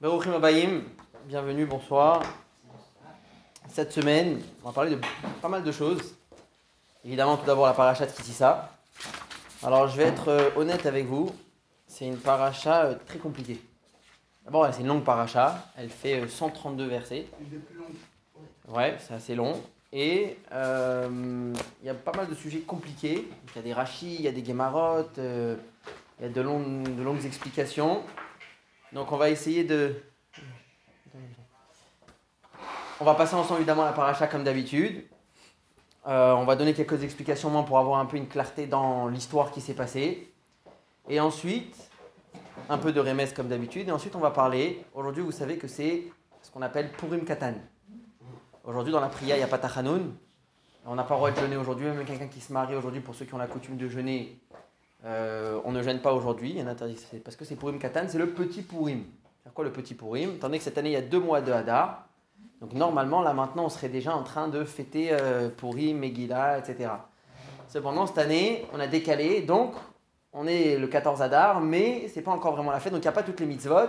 Baruchim Abayim, bienvenue, bonsoir. Cette semaine, on va parler de pas mal de choses. Évidemment, tout d'abord la paracha de Kitissa. Alors, je vais être euh, honnête avec vous, c'est une paracha euh, très compliquée. D'abord, c'est une longue paracha, elle fait euh, 132 versets. Ouais, c'est assez long. Et euh, il y a pas mal de sujets compliqués. Il y a des rachis, il y a des guémarottes, euh, il y a de longues, explications. Donc on va essayer de... On va passer ensemble évidemment la paracha comme d'habitude. Euh, on va donner quelques explications pour avoir un peu une clarté dans l'histoire qui s'est passée. Et ensuite, un peu de remès comme d'habitude. Et ensuite on va parler, aujourd'hui vous savez que c'est ce qu'on appelle Purim Katan. Aujourd'hui, dans la prière, il n'y a pas Tachanoun. On n'a pas le droit de jeûner aujourd'hui. Même quelqu'un qui se marie aujourd'hui, pour ceux qui ont la coutume de jeûner, euh, on ne gêne pas aujourd'hui. Il y en a parce que c'est Purim Katan, c'est le petit Purim. C'est quoi le petit Purim Étant donné que cette année, il y a deux mois de Hadar. Donc normalement, là maintenant, on serait déjà en train de fêter euh, Purim, Megillah, etc. Cependant, cette année, on a décalé. Donc, on est le 14 Hadar, mais c'est pas encore vraiment la fête. Donc, il n'y a pas toutes les mitzvot.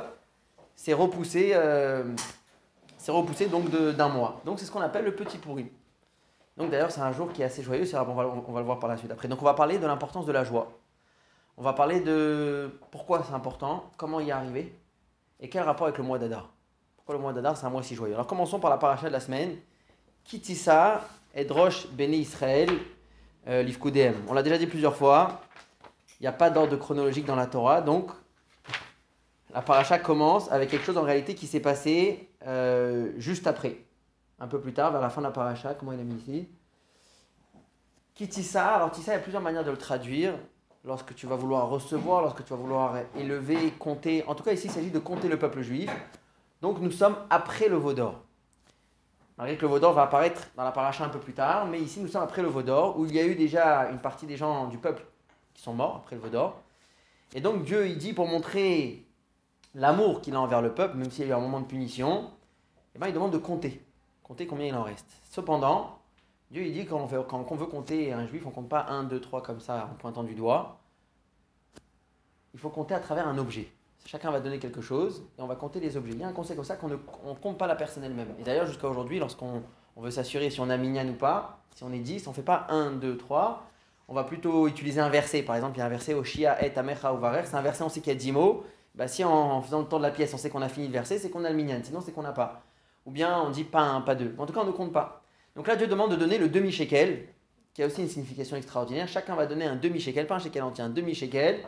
C'est repoussé. euh, c'est repoussé donc d'un mois. Donc c'est ce qu'on appelle le petit pourri. Donc d'ailleurs c'est un jour qui est assez joyeux, va, on va le voir par la suite après. Donc on va parler de l'importance de la joie. On va parler de pourquoi c'est important, comment y arriver et quel rapport avec le mois d'Adar. Pourquoi le mois d'Adar c'est un mois si joyeux. Alors commençons par la paracha de la semaine. Kitissa, Edrosh, Béné Israël, euh. On l'a déjà dit plusieurs fois, il n'y a pas d'ordre chronologique dans la Torah, donc la paracha commence avec quelque chose en réalité qui s'est passé euh, juste après. Un peu plus tard, vers la fin de la paracha, comment il a mis ici Kitissa, alors Tissa, il y a plusieurs manières de le traduire. Lorsque tu vas vouloir recevoir, lorsque tu vas vouloir élever, compter. En tout cas, ici, il s'agit de compter le peuple juif. Donc, nous sommes après le veau d'or. Malgré que le veau d'or va apparaître dans la paracha un peu plus tard, mais ici, nous sommes après le veau d'or, où il y a eu déjà une partie des gens du peuple qui sont morts après le veau d'or. Et donc, Dieu, il dit pour montrer l'amour qu'il a envers le peuple, même s'il y a eu un moment de punition, eh ben, il demande de compter. Compter combien il en reste. Cependant, Dieu il dit quand on, veut compter un juif, on compte pas 1, 2, 3 comme ça en pointant du doigt. Il faut compter à travers un objet. Chacun va donner quelque chose et on va compter les objets. Il y a un conseil comme ça qu'on ne on compte pas la personne elle-même. Et d'ailleurs, jusqu'à aujourd'hui, lorsqu'on on veut s'assurer si on a minyan ou pas, si on est 10, on ne fait pas 1, 2, 3. On va plutôt utiliser un verset. Par exemple, il y a un verset au Shia et Amecha ou. C'est un verset, on sait qu'il y a 10 mots. Bah, si en, faisant le tour de la pièce, on sait qu'on a fini le verset, c'est qu'on a le minyan. Sinon, c'est qu'on n'a pas. Ou bien on dit pas un, pas deux. En tout cas, on ne compte pas. Donc là, Dieu demande de donner le demi-shekel, qui a aussi une signification extraordinaire. Chacun va donner un demi-shekel, pas un shekel entier, un demi-shekel,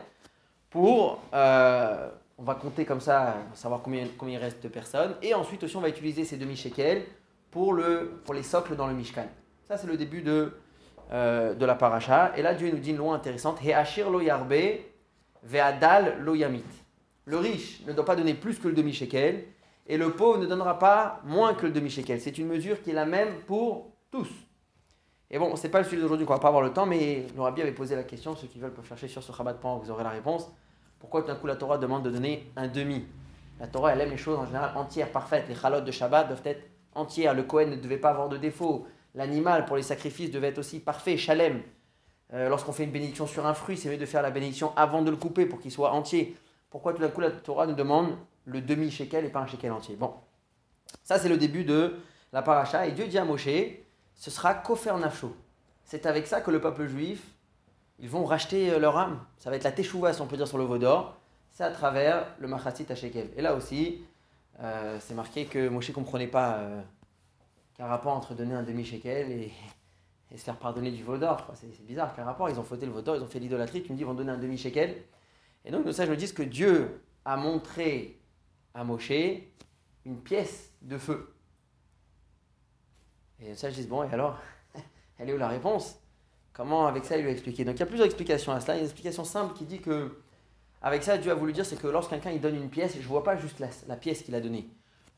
pour. euh, on va compter comme ça, savoir combien, combien il reste de personnes. Et ensuite aussi, on va utiliser ces demi-shekels pour, le, pour les socles dans le Mishkan. Ça, c'est le début de, euh, de la paracha. Et là, Dieu nous dit une loi intéressante Heashir lo yarbe, ve'adal lo yamit. Le riche ne doit pas donner plus que le demi-shekel, et le pauvre ne donnera pas moins que le demi-shekel. C'est une mesure qui est la même pour tous. Et bon, c'est pas le sujet d'aujourd'hui qu'on va pas avoir le temps, mais le avait posé la question, ceux qui veulent peuvent chercher sur ce rabat vous aurez la réponse. Pourquoi tout d'un coup la Torah demande de donner un demi? La Torah, elle aime les choses en général entières, parfaites. Les chalotes de Shabbat doivent être entières. Le Kohen ne devait pas avoir de défaut. L'animal pour les sacrifices devait être aussi parfait, chalem. Euh, Lorsqu'on fait une bénédiction sur un fruit, c'est mieux de faire la bénédiction avant de le couper pour qu'il soit entier. Pourquoi tout d'un coup la Torah nous demande le demi-shekel et pas un shekel entier Bon, ça c'est le début de la paracha. Et Dieu dit à Moshe, ce sera kofer nafsho. C'est avec ça que le peuple juif, ils vont racheter euh, leur âme. Ça va être la teshuva, si on peut dire, sur le veau d'or. C'est à travers le machatzit à shekel. Et là aussi, euh, c'est marqué que Moshe ne comprenait pas euh, qu'un rapport entre donner un demi-shekel et, et se faire pardonner du veau d'or. C'est bizarre qu'un rapport, ils ont fauté le veau d'or, ils ont fait l'idolâtrie, tu me dis ils vont donner un demi-shekel. Et donc, nos sages me disent que Dieu a montré à Moshe une pièce de feu. Et nos sages disent, bon, et alors Elle est où la réponse? Comment avec ça il lui a expliqué? Donc il y a plusieurs explications à cela. Il y a une explication simple qui dit que avec ça Dieu a voulu dire c'est que lorsqu'un quelqu'un il donne une pièce, je vois pas juste la, la pièce qu'il a donnée.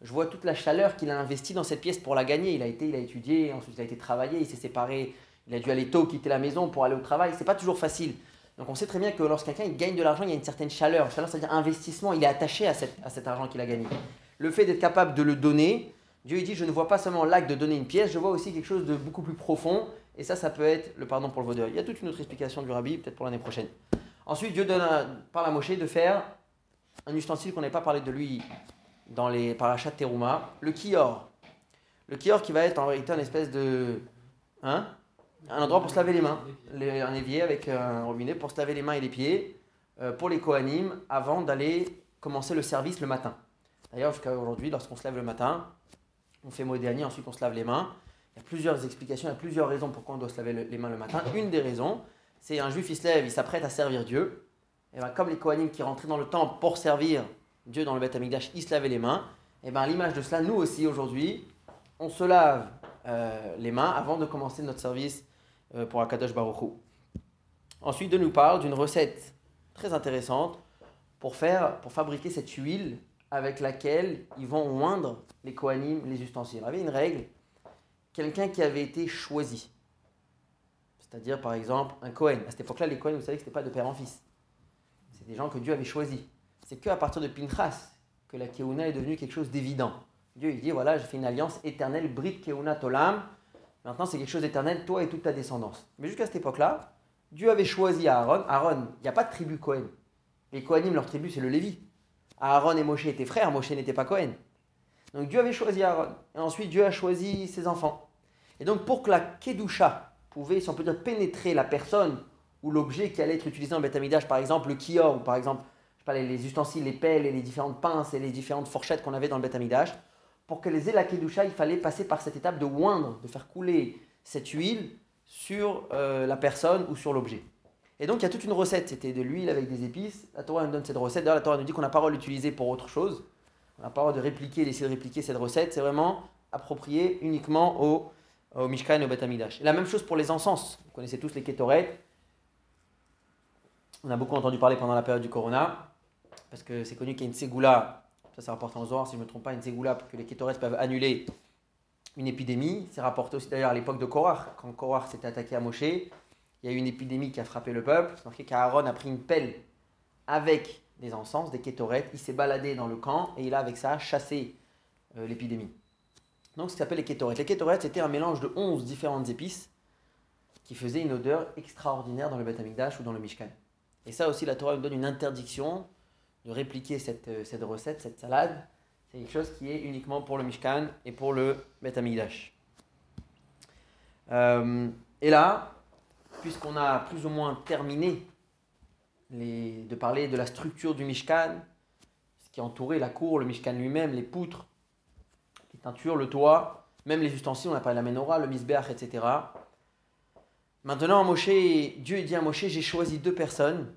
Je vois toute la chaleur qu'il a investie dans cette pièce pour la gagner. Il a été, il a étudié, ensuite il a été travaillé, il s'est séparé, il a dû aller tôt quitter la maison pour aller au travail. C'est pas toujours facile. Donc on sait très bien que lorsqu'un quelqu'un gagne de l'argent, il y a une certaine chaleur. Chaleur, c'est-à-dire investissement. Il est attaché à, à cet argent qu'il a gagné. Le fait d'être capable de le donner, Dieu dit je ne vois pas seulement l'acte de donner une pièce, je vois aussi quelque chose de beaucoup plus profond. Et ça, ça peut être le pardon pour le vaudeur. Il y a toute une autre explication du rabbi, peut-être pour l'année prochaine. Ensuite, Dieu donne à- parle à Moshe de faire un ustensile qu'on n'avait pas parlé de lui dans les parachats Teruma, le kior. Le kior qui va être en réalité une espèce de. Hein un endroit pour se laver les mains. un évier avec un robinet pour se laver les mains et les pieds euh, pour les Kohanim avant d'aller commencer le service le matin. D'ailleurs, jusqu'à aujourd'hui, lorsqu'on se lève le matin, on fait Modéani, ensuite on se lave les mains. Il y a plusieurs explications, il y a plusieurs raisons pourquoi on doit se laver les mains le matin. Une des raisons, c'est un juif, il se lève, il s'apprête à servir Dieu. Et bien, comme les Kohanim qui rentraient dans le temple pour servir Dieu dans le Beth Amikdash, ils se lavaient les mains. Et bien, l'image de cela, nous aussi aujourd'hui, on se lave euh, les mains avant de commencer notre service euh, pour Akadosh Baruch Ensuite, de nous parle d'une recette très intéressante pour, faire, pour fabriquer cette huile avec laquelle ils vont oindre les Kohanim, les ustensiles. Il y avait une règle, quelqu'un qui avait été choisi. C'est-à-dire, par exemple, un Kohen. À cette époque-là, les Kohen, vous savez que ce n'était pas de père en fils. C'est des gens que Dieu avait choisis. C'est qu'à partir de Pinchas que la Keuna est devenue quelque chose d'évident. Dieu, il dit, voilà, j'ai fait une alliance éternelle, Brit Keuna Tolam. Maintenant, c'est quelque chose d'éternel, toi et toute ta descendance. Mais jusqu'à cette époque-là, Dieu avait choisi Aaron. Aaron, il n'y a pas de tribu Cohen. Les Kohanim, leur tribu, c'est le Lévi. Aaron et Moshe étaient frères, Moshe n'était pas Cohen. Donc Dieu avait choisi Aaron. Et ensuite, Dieu a choisi ses enfants. Et donc, pour que la Kedusha pouvait, si on peut dire, pénétrer la personne ou l'objet qui allait être utilisé en Beth par exemple le kior, ou par exemple je les, ustensiles, les pelles et les différentes pinces et les différentes fourchettes qu'on avait dans le Beth pour qu'elles aient la Kedusha, il fallait passer par cette étape de oindre, de faire couler cette huile sur euh, la personne ou sur l'objet. Et donc il y a toute une recette, c'était de l'huile avec des épices. La Torah nous donne cette recette. D'ailleurs, la Torah nous dit qu'on n'a pas le droit d'utiliser pour autre chose. On n'a pas le droit de répliquer, d'essayer de répliquer cette recette. C'est vraiment approprié uniquement au, au Mishkan et au Et la même chose pour les encens. Vous connaissez tous les kétorettes. On a beaucoup entendu parler pendant la période du Corona, parce que c'est connu qu'il y a une ségoula ça c'est rapporté en Zohar, si je ne me trompe pas, une ségoula, que les kétorès peuvent annuler une épidémie. C'est rapporté aussi d'ailleurs à l'époque de Korah, quand Korah s'était attaqué à Moshe, il y a eu une épidémie qui a frappé le peuple. C'est marqué qu'Aaron a pris une pelle avec des encens, des kétorettes, il s'est baladé dans le camp et il a avec ça chassé euh, l'épidémie. Donc ce s'appelle les kétorettes. Les kétorettes c'était un mélange de 11 différentes épices qui faisaient une odeur extraordinaire dans le Beth Amikdash ou dans le Mishkan. Et ça aussi, la Torah nous donne une interdiction de répliquer cette, euh, cette recette, cette salade. C'est quelque chose qui est uniquement pour le Mishkan et pour le Bet euh, et là, puisqu'on a plus ou moins terminé les, de parler de la structure du Mishkan, ce qui entourait la cour, le Mishkan lui-même, les poutres, les teintures, le toit, même les ustensiles, on a parlé de la menorah, le misbeach, etc. Maintenant, Moshe, Dieu dit à Moshe, j'ai choisi deux personnes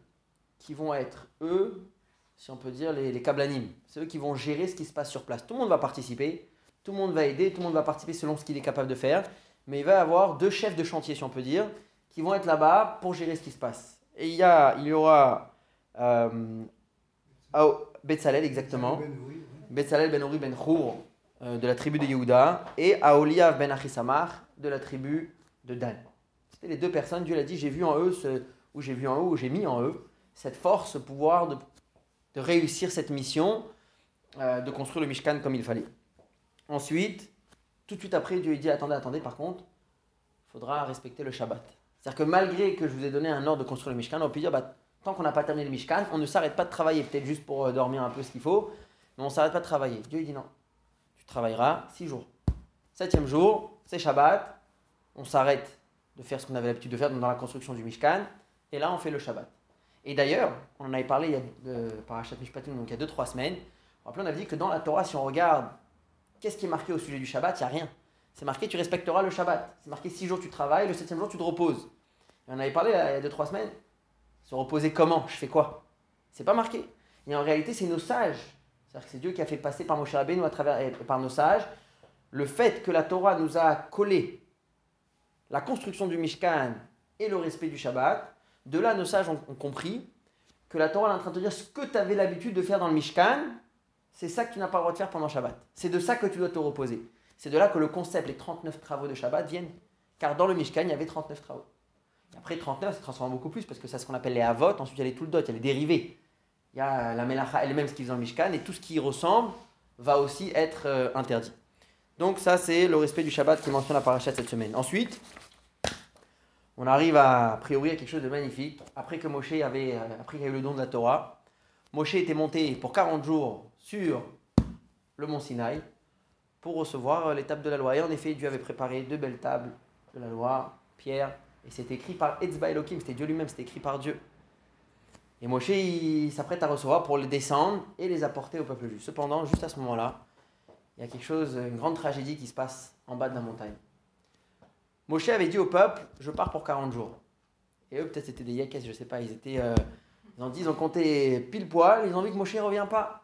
qui vont être, eux, si on peut dire, les, les kablanim. C'est eux qui vont gérer ce qui se passe sur place. Tout le monde va participer, tout le monde va aider, tout le monde va participer selon ce qu'il est capable de faire. Mais il va y avoir deux chefs de chantier, si on peut dire, qui vont être là-bas pour gérer ce qui se passe. Et il y, a, il y aura euh, Betzalel, exactement. Betzalel ben Uri ben Chour euh, de la tribu de Yehuda et Aoliav ben Achisamach de la tribu de Dan. C'était les deux personnes, Dieu l'a dit, j'ai vu en eux, ce, ou j'ai vu en eux, ou j'ai mis en eux, cette force, ce pouvoir de de réussir cette mission euh, de construire le Mishkan comme il fallait. Ensuite, tout de suite après, Dieu dit attendez, attendez, par contre, il faudra respecter le Shabbat. C'est-à-dire que malgré que je vous ai donné un ordre de construire le Mishkan, on peut dire bah, tant qu'on n'a pas terminé le Mishkan, on ne s'arrête pas de travailler, peut-être juste pour euh, dormir un peu ce qu'il faut, mais on ne s'arrête pas de travailler. Dieu dit non, tu travailleras six jours. Septième jour, c'est Shabbat, on s'arrête de faire ce qu'on avait l'habitude de faire dans la construction du Mishkan, et là on fait le Shabbat. Et d'ailleurs, on en avait parlé il euh, par Mishpatim, donc il y a 2-3 semaines. on avait dit que dans la Torah, si on regarde qu'est-ce qui est marqué au sujet du Shabbat, il n'y a rien. C'est marqué tu respecteras le Shabbat. C'est marqué 6 jours tu travailles, le 7 jour tu te reposes. Et on avait parlé il y a 2-3 semaines. Se reposer comment? Je fais quoi? C'est pas marqué. Et en réalité, c'est nos sages. C'est-à-dire que c'est Dieu qui a fait passer par Moshe Rabbeinu à travers, par nos sages le fait que la Torah nous a collé la construction du Mishkan et le respect du Shabbat de là, nos sages ont, compris que la Torah est en train de te dire ce que tu avais l'habitude de faire dans le Mishkan, c'est ça que tu n'as pas le droit de faire pendant Shabbat. C'est de ça que tu dois te reposer. C'est de là que le concept, les 39 travaux de Shabbat viennent. Car dans le Mishkan, il y avait 39 travaux. après 39, ça se transforme beaucoup plus parce que c'est ce qu'on appelle les Avot. Ensuite, il y a les Tuldot, il y a les dérivés. Il y a la Melacha elle-même, ce qui vient dans Mishkan. Et tout ce qui y ressemble va aussi être euh, interdit. Donc, ça, c'est le respect du Shabbat qui mentionne la paracha cette semaine. Ensuite, on arrive à, a priori à quelque chose de magnifique. Après que Moshe avait, euh, après qu'il a eu le don de la Torah, Moshe était monté pour 40 jours sur le mont Sinaï pour recevoir l'étape de la loi. Et en effet, Dieu avait préparé deux belles tables de la loi, pierre, et c'était écrit par Etzba Elohim, c'était Dieu lui-même, c'était écrit par Dieu. Et Moshe, s'apprête à recevoir pour les descendre et les apporter au peuple juif. Cependant, juste à ce moment-là, il y a quelque chose, une grande tragédie qui se passe en bas de la montagne. Moshe avait dit au peuple, je pars pour 40 jours. Et eux, peut-être c'était des yakes, je sais pas, ils étaient... Euh, ils ont dit, ils ont compté pile poil, ils ont vu que Moshe ne revient pas.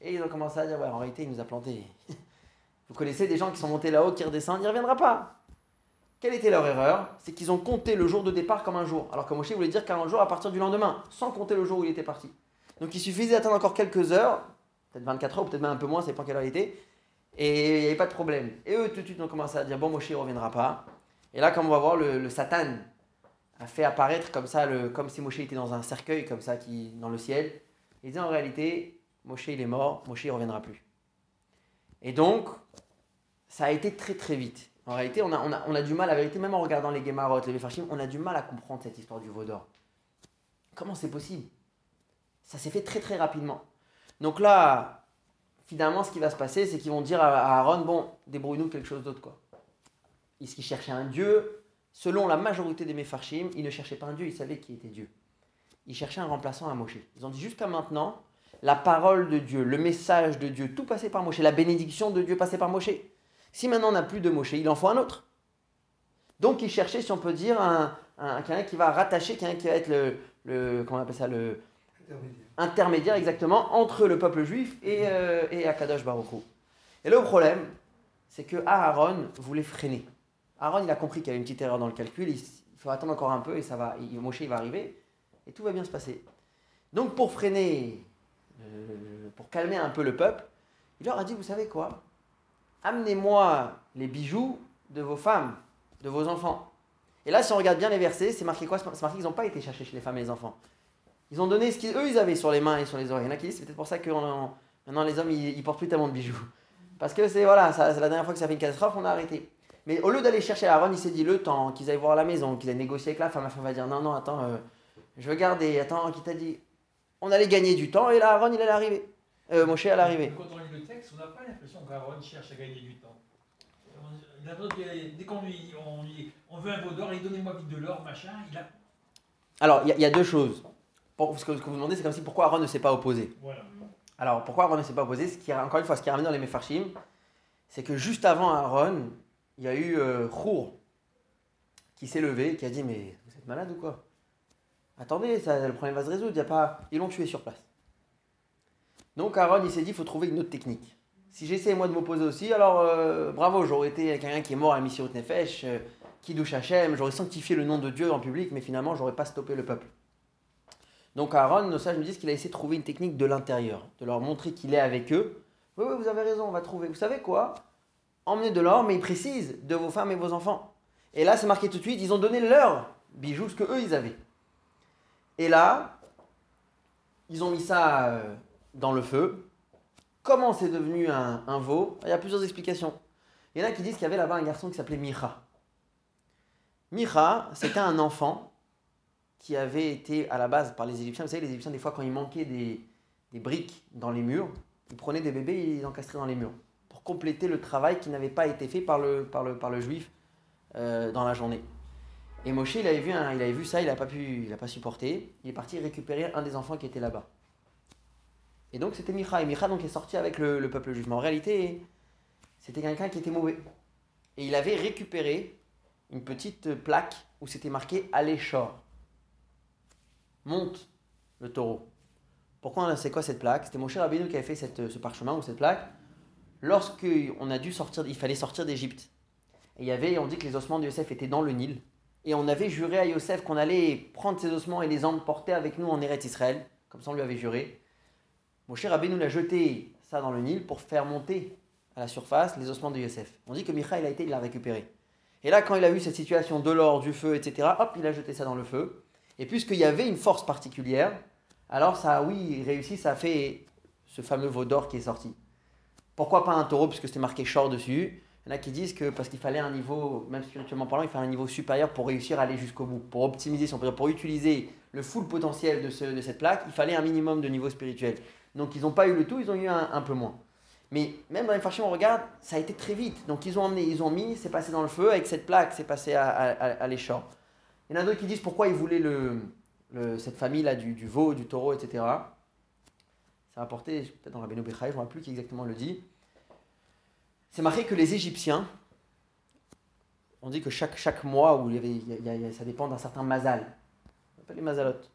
Et ils ont commencé à dire, ouais, en réalité, il nous a plantés. Vous connaissez des gens qui sont montés là-haut, qui redescendent, il ne reviendra pas. Quelle était leur erreur? C'est qu'ils ont compté le jour de départ comme un jour, alors que Moshe voulait dire 40 jours à partir du lendemain, sans compter le jour où il était parti. Donc il suffisait d'attendre encore quelques heures, peut-être 24 heures, peut-être même un peu moins, c'est pas quelle heure il était, et il n'y avait pas de problème. Et eux, tout de suite, ont commencé à dire, bon, Moshe ne reviendra pas. Et là, comme on va voir, le, Satan a fait apparaître comme ça, comme si Moshe était dans un cercueil, comme ça, dans le ciel. Il disait en réalité, Moshe il est mort, Moshe ne reviendra plus. Et donc, ça a été très très vite. En réalité, on a, on a, on a du mal, la vérité, même en regardant les Gemarot, les Mefarshim, on a du mal à comprendre cette histoire du veau d'or. Comment c'est possible? Ça s'est fait très très rapidement. Donc là, finalement, ce qui va se passer, c'est qu'ils vont dire à Aaron, bon, débrouille-nous quelque chose d'autre, quoi. Est-ce qu'ils cherchaient un Dieu Selon la majorité des Mefarshim, ils ne cherchaient pas un Dieu, ils savaient qui était Dieu. Ils cherchaient un remplaçant à Moshe. Ils ont dit jusqu'à maintenant, la parole de Dieu, le message de Dieu, tout passait par Moshe, la bénédiction de Dieu passait par Moshe. Si maintenant on n'a plus de Moshe, il en faut un autre. Donc ils cherchaient, si on peut dire, un, quelqu'un qui va rattacher, quelqu'un qui va être le, le comment on appelle ça, le intermédiaire. exactement entre le peuple juif et, euh, et Akadosh Baruch Et le problème, c'est que Aaron voulait freiner. Aaron, il a compris qu'il y avait une petite erreur dans le calcul, il, faut attendre encore un peu et ça va, il, Moshe il va arriver et tout va bien se passer. Donc pour freiner, euh, pour calmer un peu le peuple, il leur a dit, vous savez quoi? Amenez-moi les bijoux de vos femmes, de vos enfants. Et là, si on regarde bien les versets, c'est marqué quoi? C'est marqué qu'ils n'ont pas été cherchés chez les femmes et les enfants. Ils ont donné ce qu'eux, ils avaient sur les mains et sur les oreilles. Il y en a qui c'est peut-être pour ça que maintenant les hommes, ils, portent plus tellement de bijoux. Parce que c'est voilà, c'est la dernière fois que ça fait une catastrophe, on a arrêté. Mais au lieu d'aller chercher Aaron, il s'est dit le temps qu'ils aillent voir la maison, qu'ils aient négocié avec la femme. La femme va dire non, non, attends, euh, je veux garder. Attends, qui t'a dit? On allait gagner du temps et là, Aaron, il allait arriver. Euh, Moshe à l'arrivée. Quand on lit le texte, on n'a pas l'impression qu'Aaron cherche à gagner du temps. Dès qu'on lui, on, veut un veau d'or, et donnez-moi vite de l'or, machin, il a... Alors, il y, a deux choses. Pour, ce que vous demandez, c'est comme si pourquoi Aaron ne s'est pas opposé. Voilà. Alors, pourquoi Aaron ne s'est pas opposé? Ce qui, Encore une fois, ce qui est ramené dans les Mefarshim, c'est que juste avant Aaron, il y a eu euh, qui s'est levé, qui a dit Mais vous êtes malade ou quoi? Attendez, ça, le problème va se résoudre. Y a pas... Ils l'ont tué sur place. Donc Aaron, il s'est dit, il faut trouver une autre technique. Si j'essaie moi de m'opposer aussi, alors euh, bravo, j'aurais été quelqu'un qui est mort à mission Nefesh, euh, qui douche Hachem, j'aurais sanctifié le nom de Dieu en public, mais finalement, j'aurais pas stoppé le peuple. Donc Aaron, nos sages me disent qu'il a essayé de trouver une technique de l'intérieur, de leur montrer qu'il est avec eux. Oui, oui, vous avez raison, on va trouver. Vous savez quoi? Emmenez de l'or, mais il précise, de vos femmes et vos enfants. Et là, c'est marqué tout de suite, ils ont donné leur bijoux, ce que eux, ils avaient. Et là, ils ont mis ça euh, dans le feu. Comment c'est devenu un, veau? Il y a plusieurs explications. Il y en a qui disent qu'il y avait là-bas un garçon qui s'appelait Micha. Micha, c'était un enfant qui avait été à la base par les Égyptiens. Vous savez, les Égyptiens, des fois, quand il manquait des, briques dans les murs, ils prenaient des bébés et ils les encastraient dans les murs compléter le travail qui n'avait pas été fait par le, par le, par le juif euh, dans la journée. Et Moshe, il avait vu, il avait vu ça, il n'a pas pu, il a pas supporté. Il est parti récupérer un des enfants qui était là-bas. Et donc c'était Micha. Et Micha donc, est sorti avec le, peuple juif. Mais en réalité, c'était quelqu'un qui était mauvais. Et il avait récupéré une petite plaque où c'était marqué Aléchor. Monte le taureau. Pourquoi c'est quoi cette plaque? C'était mon cher Rabbeinu qui avait fait cette, ce parchemin ou cette plaque. Lorsqu'on a dû sortir, il fallait sortir d'Égypte. Et il y avait, on dit que les ossements de Yosef étaient dans le Nil. Et on avait juré à Yosef qu'on allait prendre ces ossements et les emporter avec nous en Eretz Israël. Comme ça, on lui avait juré. Mon cher nous a jeté ça dans le Nil pour faire monter à la surface les ossements de Yosef. On dit que Michael a été, il l'a récupéré. Et là, quand il a vu cette situation de l'or, du feu, etc., hop, il a jeté ça dans le feu. Et puisqu'il y avait une force particulière, alors ça, oui, il réussit, ça a fait ce fameux veau d'or qui est sorti. Pourquoi pas un taureau, puisque c'était marqué short dessus? Il y en a qui disent que parce qu'il fallait un niveau, même spirituellement parlant, il fallait un niveau supérieur pour réussir à aller jusqu'au bout, pour optimiser, son pour utiliser le full potentiel de, ce, de cette plaque, il fallait un minimum de niveau spirituel. Donc ils n'ont pas eu le tout, ils ont eu un, peu moins. Mais même dans les farchim, on regarde, ça a été très vite. Donc ils ont emmené, ils ont mis, c'est passé dans le feu, avec cette plaque, c'est passé à, à. Il y en a d'autres qui disent pourquoi ils voulaient cette famille-là du, veau, du taureau, etc. Ça a apporté, peut-être dans la je ne rappelle plus qui exactement le dit. C'est marqué que les Égyptiens, on dit que chaque, chaque mois, où il y avait, ça dépend d'un certain mazal, on appelle les mazalotes.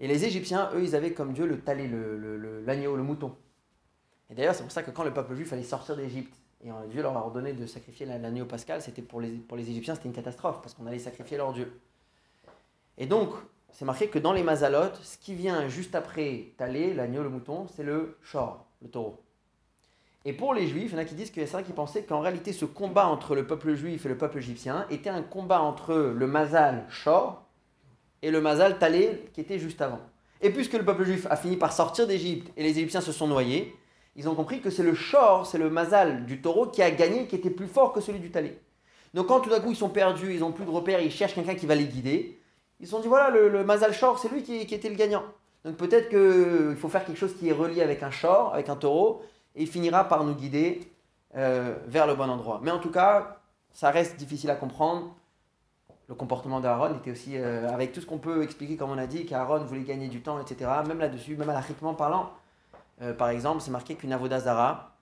Et les Égyptiens, eux, ils avaient comme Dieu le talé, l'agneau, le, le, mouton. Et d'ailleurs, c'est pour ça que quand le peuple juif allait sortir d'Égypte, et Dieu leur a ordonné de sacrifier l'agneau pascal, c'était pour les, pour les Égyptiens, c'était une catastrophe, parce qu'on allait sacrifier leur Dieu. Et donc, c'est marqué que dans les mazalotes, ce qui vient juste après Talé, l'agneau, le mouton, c'est le shor, le taureau. Et pour les juifs, il y en a qui disent que c'est ça qui pensaient qu'en réalité, ce combat entre le peuple juif et le peuple égyptien était un combat entre le mazal shor et le mazal Talé qui était juste avant. Et puisque le peuple juif a fini par sortir d'Égypte et les Égyptiens se sont noyés, ils ont compris que c'est le shor, c'est le mazal du taureau qui a gagné, qui était plus fort que celui du talé. Donc quand tout d'un coup ils sont perdus, ils n'ont plus de repères, ils cherchent quelqu'un qui va les guider, ils se sont dit voilà, le, le mazal shor, c'est lui qui, était le gagnant. Donc peut-être qu'il faut faire quelque chose qui est relié avec un shor, avec un taureau, et il finira par nous guider euh, vers le bon endroit. Mais en tout cas, ça reste difficile à comprendre. Le comportement d'Aaron était aussi, euh, avec tout ce qu'on peut expliquer, comme on a dit, qu'Aaron voulait gagner du temps, etc. Même là-dessus, même alachiquement parlant, euh, par exemple, c'est marqué qu'une avodazara,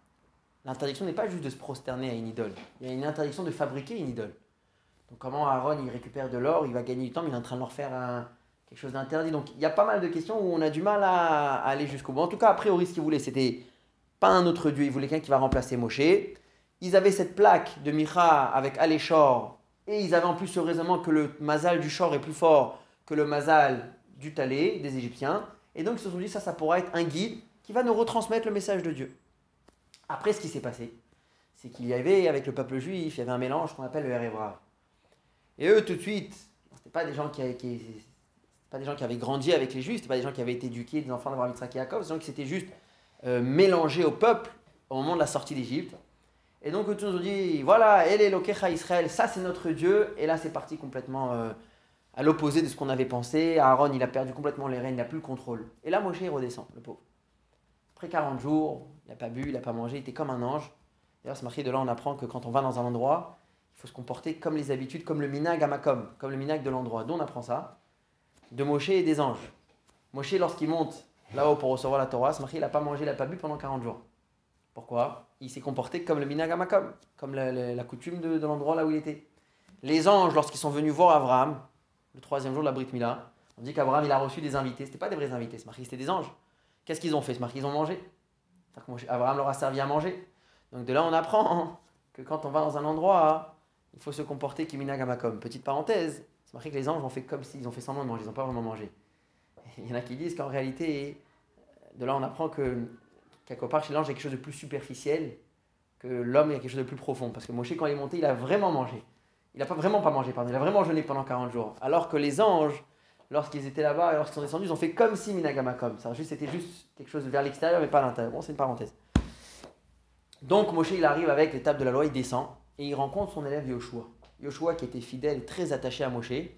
l'interdiction n'est pas juste de se prosterner à une idole. Il y a une interdiction de fabriquer une idole. Donc comment Aaron il récupère de l'or, il va gagner du temps, mais il est en train de leur faire quelque chose d'interdit. Donc il y a pas mal de questions où on a du mal à, aller jusqu'au bout. En tout cas, a priori, ce qu'ils voulaient, c'était pas un autre dieu, ils voulaient quelqu'un qui va remplacer Moshe. Ils avaient cette plaque de Micha avec Aléchor, et ils avaient en plus ce raisonnement que le mazal du Shor est plus fort que le mazal du Talé des Égyptiens. Et donc ils se sont dit, ça, ça pourra être un guide qui va nous retransmettre le message de Dieu. Après, ce qui s'est passé, c'est qu'il y avait, avec le peuple juif, il y avait un mélange qu'on appelle le Erev Et eux, tout de suite, ce pas des gens qui, pas des gens qui avaient grandi avec les juifs, ce pas des gens qui avaient été éduqués, des enfants d'Abraham, Yitzhak et c'est des gens qui s'étaient juste euh, mélangés au peuple au moment de la sortie d'Égypte. Et donc, tous nous ont dit, voilà, El Elokecha Israël, ça c'est notre Dieu. Et là, c'est parti complètement euh, à l'opposé de ce qu'on avait pensé. Aaron, il a perdu complètement les rênes, il n'a plus le contrôle. Et là, Moshe, il redescend, le pauvre. Après 40 jours, il n'a pas bu, il n'a pas mangé, il était comme un ange. D'ailleurs, c'est marqué de là, on apprend que quand on va dans un endroit, faut se comporter comme les habitudes, comme le minag amakom, comme le minag de l'endroit. D'où on apprend ça De Moshe et des anges. Moshe, lorsqu'il monte là-haut pour recevoir la Torah, marqué, il n'a pas mangé, il n'a pas bu pendant 40 jours. Pourquoi? Il s'est comporté comme le minag amakom, comme la, la, la coutume de, l'endroit là où il était. Les anges, lorsqu'ils sont venus voir Abraham, le troisième jour de la Brit Mila, on dit qu'Abraham, il a reçu des invités. Ce pas des vrais invités, marqué, c'était des anges. Qu'est-ce qu'ils ont fait marqué, ils ont mangé. Abraham leur a servi à manger. Donc de là, on apprend que quand on va dans un endroit, il faut se comporter kiminagamakom. Petite parenthèse, c'est marqué que les anges ont fait comme s'ils ont fait semblant de manger, ils n'ont pas vraiment mangé. Il y en a qui disent qu'en réalité, de là, on apprend que quelque part chez l'ange, il y a quelque chose de plus superficiel, que l'homme, il y a quelque chose de plus profond. Parce que Moshe, quand il est monté, il a vraiment mangé. Il n'a pas vraiment pas mangé, pardon, il a vraiment jeûné pendant 40 jours. Alors que les anges, lorsqu'ils étaient là-bas et lorsqu'ils sont descendus, ils ont fait comme si Minagamakom. C'était juste quelque chose vers l'extérieur, mais pas à l'intérieur. Bon, c'est une parenthèse. Donc, Moshe, il arrive avec l'étape de la loi, il descend et il rencontre son élève Yoshua. Yoshua qui était fidèle et très attaché à Moshe. Et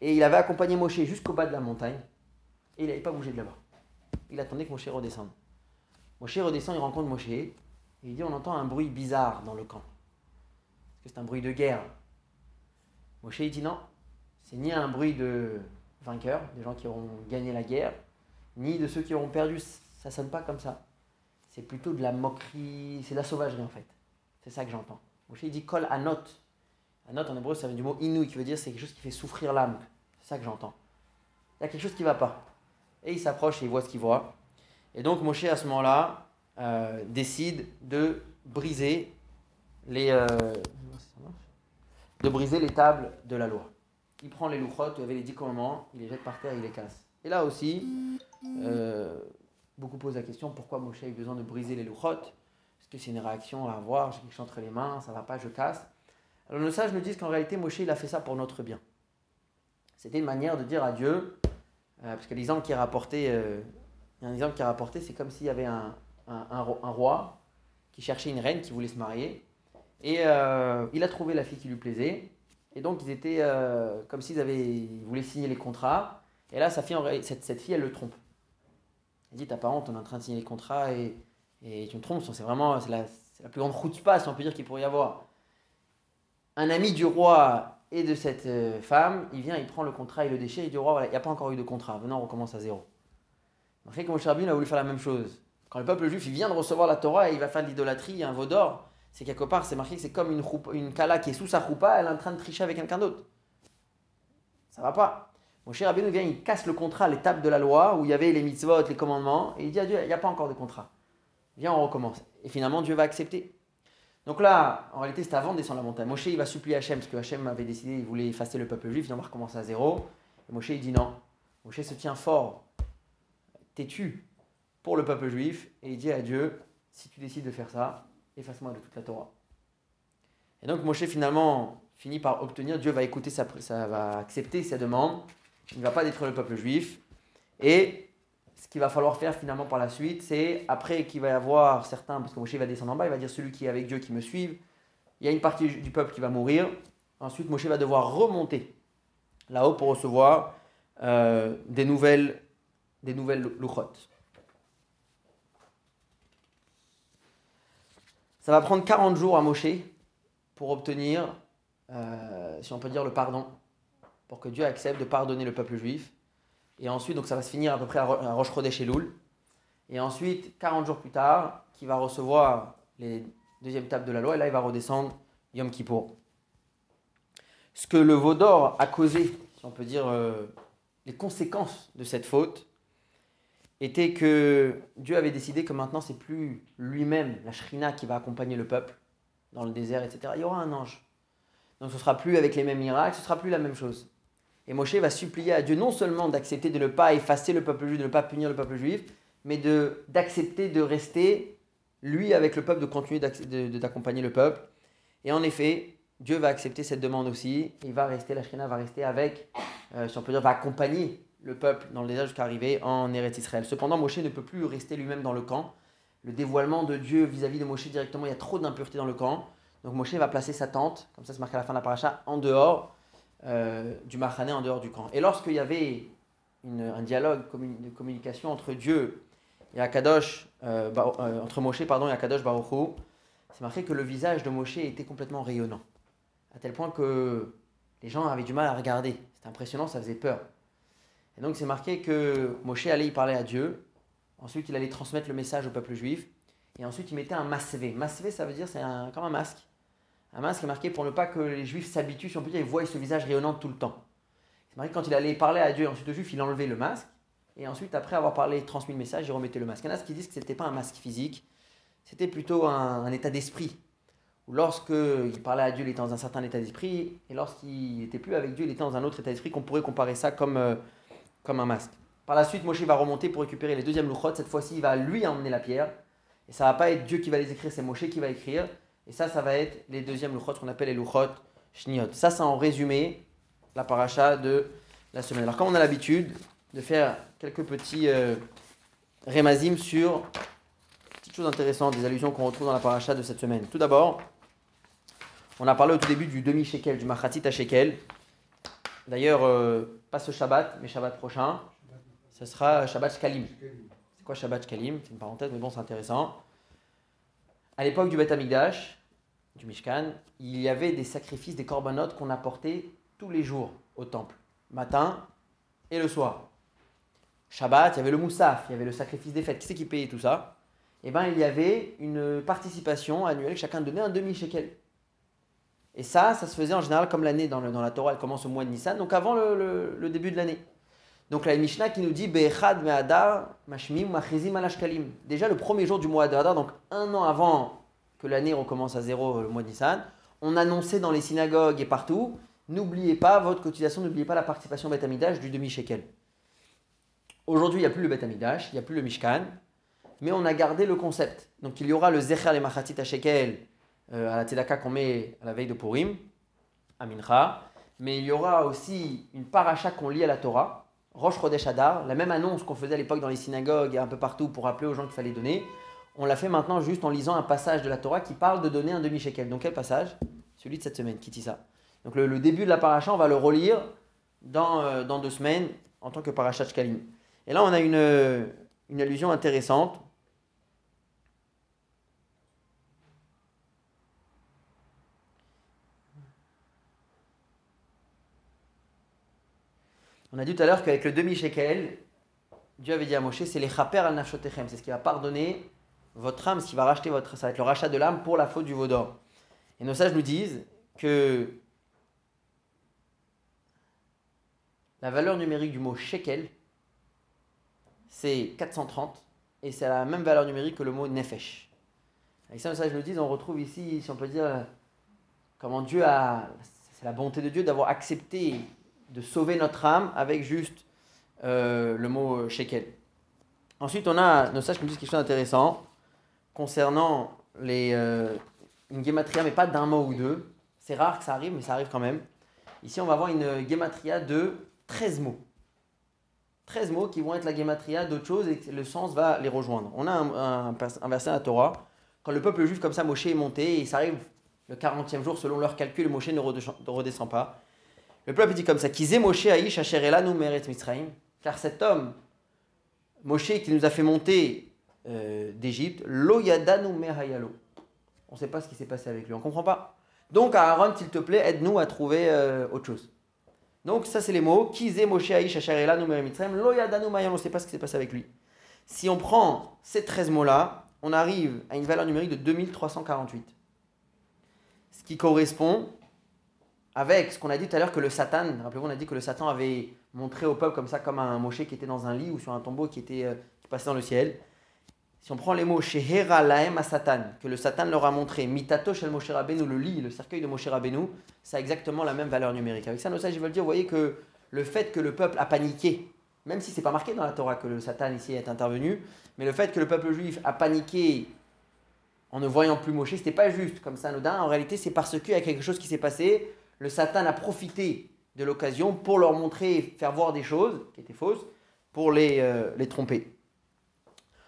il avait accompagné Moshe jusqu'au bas de la montagne et il n'avait pas bougé de là-bas. Il attendait que Moshe redescende. Moshe redescend, il rencontre Moshe et il dit On entend un bruit bizarre dans le camp. Est-ce que c'est un bruit de guerre Moshe, dit Non, c'est ni un bruit de vainqueurs, des gens qui auront gagné la guerre, ni de ceux qui auront perdu. Ça sonne pas comme ça. C'est plutôt de la moquerie, c'est de la sauvagerie en fait. C'est ça que j'entends. Moshe dit kol anot. Anot en hébreu ça vient du mot inou qui veut dire c'est quelque chose qui fait souffrir l'âme. C'est ça que j'entends. Il y a quelque chose qui va pas. Et il s'approche et il voit ce qu'il voit. Et donc Moshe à ce moment-là euh, décide de briser les euh, de briser les tables de la loi il prend les louchotes, il y avait les dix commandements, il les jette par terre, il les casse. Et là aussi, euh, beaucoup posent la question pourquoi Moshe a eu besoin de briser les louchotes? Est-ce que c'est une réaction à avoir? J'ai quelque chose entre les mains, ça va pas, je casse. Alors nos sages nous disent qu'en réalité, Moshe, il a fait ça pour notre bien. C'était une manière de dire à Dieu, euh, parce que l'exemple qui est rapporté, euh, un exemple qui est rapporté, c'est comme s'il y avait un, roi qui cherchait une reine qui voulait se marier. Et euh, il a trouvé la fille qui lui plaisait. Et donc, ils étaient comme s'ils avaient, voulaient signer les contrats. Et là, cette fille, elle le trompe. Elle dit T'as pas honte, on est en train de signer les contrats et, et tu me trompes. C'est vraiment la, plus grande chutzpah, si on peut dire, qu'il pourrait y avoir. Un ami du roi et de cette euh, femme, il vient, il prend le contrat, il le déchire. Il dit au roi Voilà, il n'y a pas encore eu de contrat. Maintenant, on recommence à zéro. Après, comme Rabbeinu a voulu faire la même chose. Quand le peuple juif il vient de recevoir la Torah et il va faire de l'idolâtrie, un veau d'or, c'est quelque part, c'est marqué que c'est comme une, choupa- une kala qui est sous sa choupa, elle est en train de tricher avec quelqu'un d'autre. Ça va pas. Mon cher Rabbeinu vient, il casse le contrat l'étape de la loi où il y avait les mitzvot, les commandements, et il dit à Dieu, il n'y a pas encore de contrat. Viens, on recommence. Et finalement, Dieu va accepter. Donc là, en réalité, c'est avant de descendre la montagne. Moshe, il va supplier Hachem, parce que Hachem avait décidé, il voulait effacer le peuple juif, il va recommencer à zéro. Et Moshe, il dit non. Moshe se tient fort, têtu, pour le peuple juif, et il dit à Dieu, si tu décides de faire ça, efface-moi de toute la Torah. Et donc Moshe finalement finit par obtenir, Dieu va écouter ça va accepter sa demande, il ne va pas détruire le peuple juif. Et ce qu'il va falloir faire finalement par la suite, c'est après qu'il va y avoir certains, parce que Moshe va descendre en bas, il va dire celui qui est avec Dieu qui me suive, il y a une partie du peuple qui va mourir. Ensuite Moshe va devoir remonter là-haut pour recevoir euh, des nouvelles, nouvelles louchot. Ça va prendre 40 jours à Moshe pour obtenir, euh, si on peut dire, le pardon, pour que Dieu accepte de pardonner le peuple juif. Et ensuite, donc ça va se finir à peu près à Ro- à Rosh Chodesh Elul. Et ensuite, 40 jours plus tard, qui va recevoir les deuxièmes tables de la loi, et là, il va redescendre Yom Kippour. Ce que le veau d'or a causé, si on peut dire, euh, les conséquences de cette faute, était que Dieu avait décidé que maintenant c'est plus lui-même, la Shrina, qui va accompagner le peuple dans le désert, etc. Il y aura un ange. Donc ce sera plus avec les mêmes miracles, ce sera plus la même chose. Et Moshe va supplier à Dieu non seulement d'accepter de ne pas effacer le peuple juif, de ne pas punir le peuple juif, mais d'accepter de rester lui avec le peuple, de continuer d'accompagner le peuple. Et en effet, Dieu va accepter cette demande aussi. Il va rester, la Shrina va rester avec, euh, si on peut dire, va accompagner le peuple dans le désert jusqu'à arriver en Eretz Israël. Cependant, Moshe ne peut plus rester lui-même dans le camp. Le dévoilement de Dieu vis-à-vis de Moshe directement, il y a trop d'impureté dans le camp. Donc Moshe va placer sa tente, comme ça c'est marqué à la fin de la paracha, en dehors euh, du Machané, en dehors du camp. Et lorsqu'il y avait un dialogue, de communication entre Dieu et Akadosh, euh, euh, entre Moshe pardon, et Akadosh Baruch Hu, c'est marqué que le visage de Moshe était complètement rayonnant. À tel point que les gens avaient du mal à regarder. C'était impressionnant, ça faisait peur. Et donc c'est marqué que Moshe allait y parler à Dieu. Ensuite, il allait transmettre le message au peuple juif. Et ensuite, il mettait un masvé. Masvé, ça veut dire, c'est comme un masque. Un masque est marqué pour ne pas que les juifs s'habituent, si on peut dire, ils voient ce visage rayonnant tout le temps. C'est marqué quand il allait parler à Dieu, ensuite le juif, il enlevait le masque. Et ensuite, après avoir parlé, transmis le message, il remettait le masque. Il y en a qui disent que ce n'était pas un masque physique, c'était plutôt un, état d'esprit. Lorsqu'il parlait à Dieu, il était dans un certain état d'esprit. Et lorsqu'il n'était plus avec Dieu, il était dans un autre état d'esprit qu'on pourrait comparer ça comme, euh, comme un masque. Par la suite, Moshe va remonter pour récupérer les deuxièmes louchot. Cette fois-ci, il va lui emmener la pierre. Et ça va pas être Dieu qui va les écrire, c'est Moshe qui va écrire. Et ça, ça va être les deuxièmes louchot, qu'on appelle les louchot shniot. Ça, c'est en résumé la paracha de la semaine. Alors, comme on a l'habitude de faire quelques petits euh, rémazim sur petites choses intéressantes, des allusions qu'on retrouve dans la paracha de cette semaine. Tout d'abord, on a parlé au tout début du demi-shekel, du machatit à shekel. D'ailleurs, euh, pas ce Shabbat, mais Shabbat prochain, ce sera Shabbat Shkalim. C'est quoi Shabbat Shkalim? C'est une parenthèse, mais bon, c'est intéressant. À l'époque du Beth du Mishkan, il y avait des sacrifices, des corbanotes qu'on apportait tous les jours au temple, matin et le soir. Shabbat, il y avait le moussaf, il y avait le sacrifice des fêtes. Qui c'est qui payait tout ça? Eh bien, il y avait une participation annuelle chacun donnait un demi-shekel. Et ça, ça se faisait en général comme l'année dans, la Torah, elle commence au mois de Nissan, donc avant le début de l'année. Donc la Mishnah qui nous dit mashmim machizim alashkalim. Déjà le premier jour du mois d'Adar, donc un an avant que l'année recommence à zéro le mois de Nissan, on annonçait dans les synagogues et partout n'oubliez pas votre cotisation, n'oubliez pas la participation au Beth Amidash du demi-shekel. Aujourd'hui, il n'y a plus le Beth Amidash, il n'y a plus le Mishkan, mais on a gardé le concept. Donc il y aura le Zecher et Machatit à shekel euh, à la Tzedaka qu'on met à la veille de Purim, à Mincha, mais il y aura aussi une paracha qu'on lit à la Torah, Rosh Chodesh Adar, la même annonce qu'on faisait à l'époque dans les synagogues et un peu partout pour rappeler aux gens qu'il fallait donner. On l'a fait maintenant juste en lisant un passage de la Torah qui parle de donner un demi-shekel. Donc quel passage? Celui de cette semaine, ça? Donc le, début de la paracha, on va le relire dans, euh, dans deux semaines en tant que parachat Shkalim. Et là, on a une, une allusion intéressante. On a dit tout à l'heure qu'avec le demi-shekel, Dieu avait dit à Moshe, c'est les chaper al nafshotechem, c'est ce qui va pardonner votre âme, ce qui va racheter votre, ça va être le rachat de l'âme pour la faute du veau d'or. Et nos sages nous disent que la valeur numérique du mot shekel, c'est 430, et c'est la même valeur numérique que le mot nefesh. Et ça, nos sages nous disent, on retrouve ici, si on peut dire, comment Dieu a, c'est la bonté de Dieu d'avoir accepté de sauver notre âme avec juste euh, le mot euh, shekel. Ensuite, on a nos sages qui nous disent quelque chose d'intéressant concernant les, euh, une gematria, mais pas d'un mot ou deux. C'est rare que ça arrive, mais ça arrive quand même. Ici, on va avoir une gematria de 13 mots. 13 mots qui vont être la gematria d'autres choses et le sens va les rejoindre. On a un, un, verset à la Torah. Quand le peuple juif, comme ça, Moshe est monté, et ça arrive le 40e jour, selon leur calcul, Moshe ne redescend pas. Le peuple dit comme ça Kizé Moshe Aïch nous Meret Mitzrayim. Car cet homme, Moshe, qui nous a fait monter euh, d'Égypte, Lo Yadanu Mehayalo. On ne sait pas ce qui s'est passé avec lui, on ne comprend pas. Donc, Aaron, s'il te plaît, aide-nous à trouver euh, autre chose. Donc, ça, c'est les mots. Kizé Moshe Aïch nous Meret Mitzrayim. Lo Yadanu. On ne sait pas ce qui s'est passé avec lui. Si on prend ces 13 mots-là, on arrive à une valeur numérique de 2348. Ce qui correspond avec ce qu'on a dit tout à l'heure que le Satan, rappelez-vous, on a dit que le Satan avait montré au peuple comme ça, comme un Moshe qui était dans un lit ou sur un tombeau qui, était, euh, qui passait dans le ciel. Si on prend les mots Shehera Laem à Satan, que le Satan leur a montré, Mitato Shel Moshe le lit, le cercueil de Moshe Rabbeinu, ça a exactement la même valeur numérique. Avec ça, nos sages veulent dire, vous voyez que le fait que le peuple a paniqué, même si c'est pas marqué dans la Torah que le Satan ici est intervenu, mais le fait que le peuple juif a paniqué en ne voyant plus Moshe, c'était pas juste comme ça anodin. En réalité, c'est parce qu'il y a quelque chose qui s'est passé le Satan a profité de l'occasion pour leur montrer, faire voir des choses qui étaient fausses, pour les, euh, les tromper.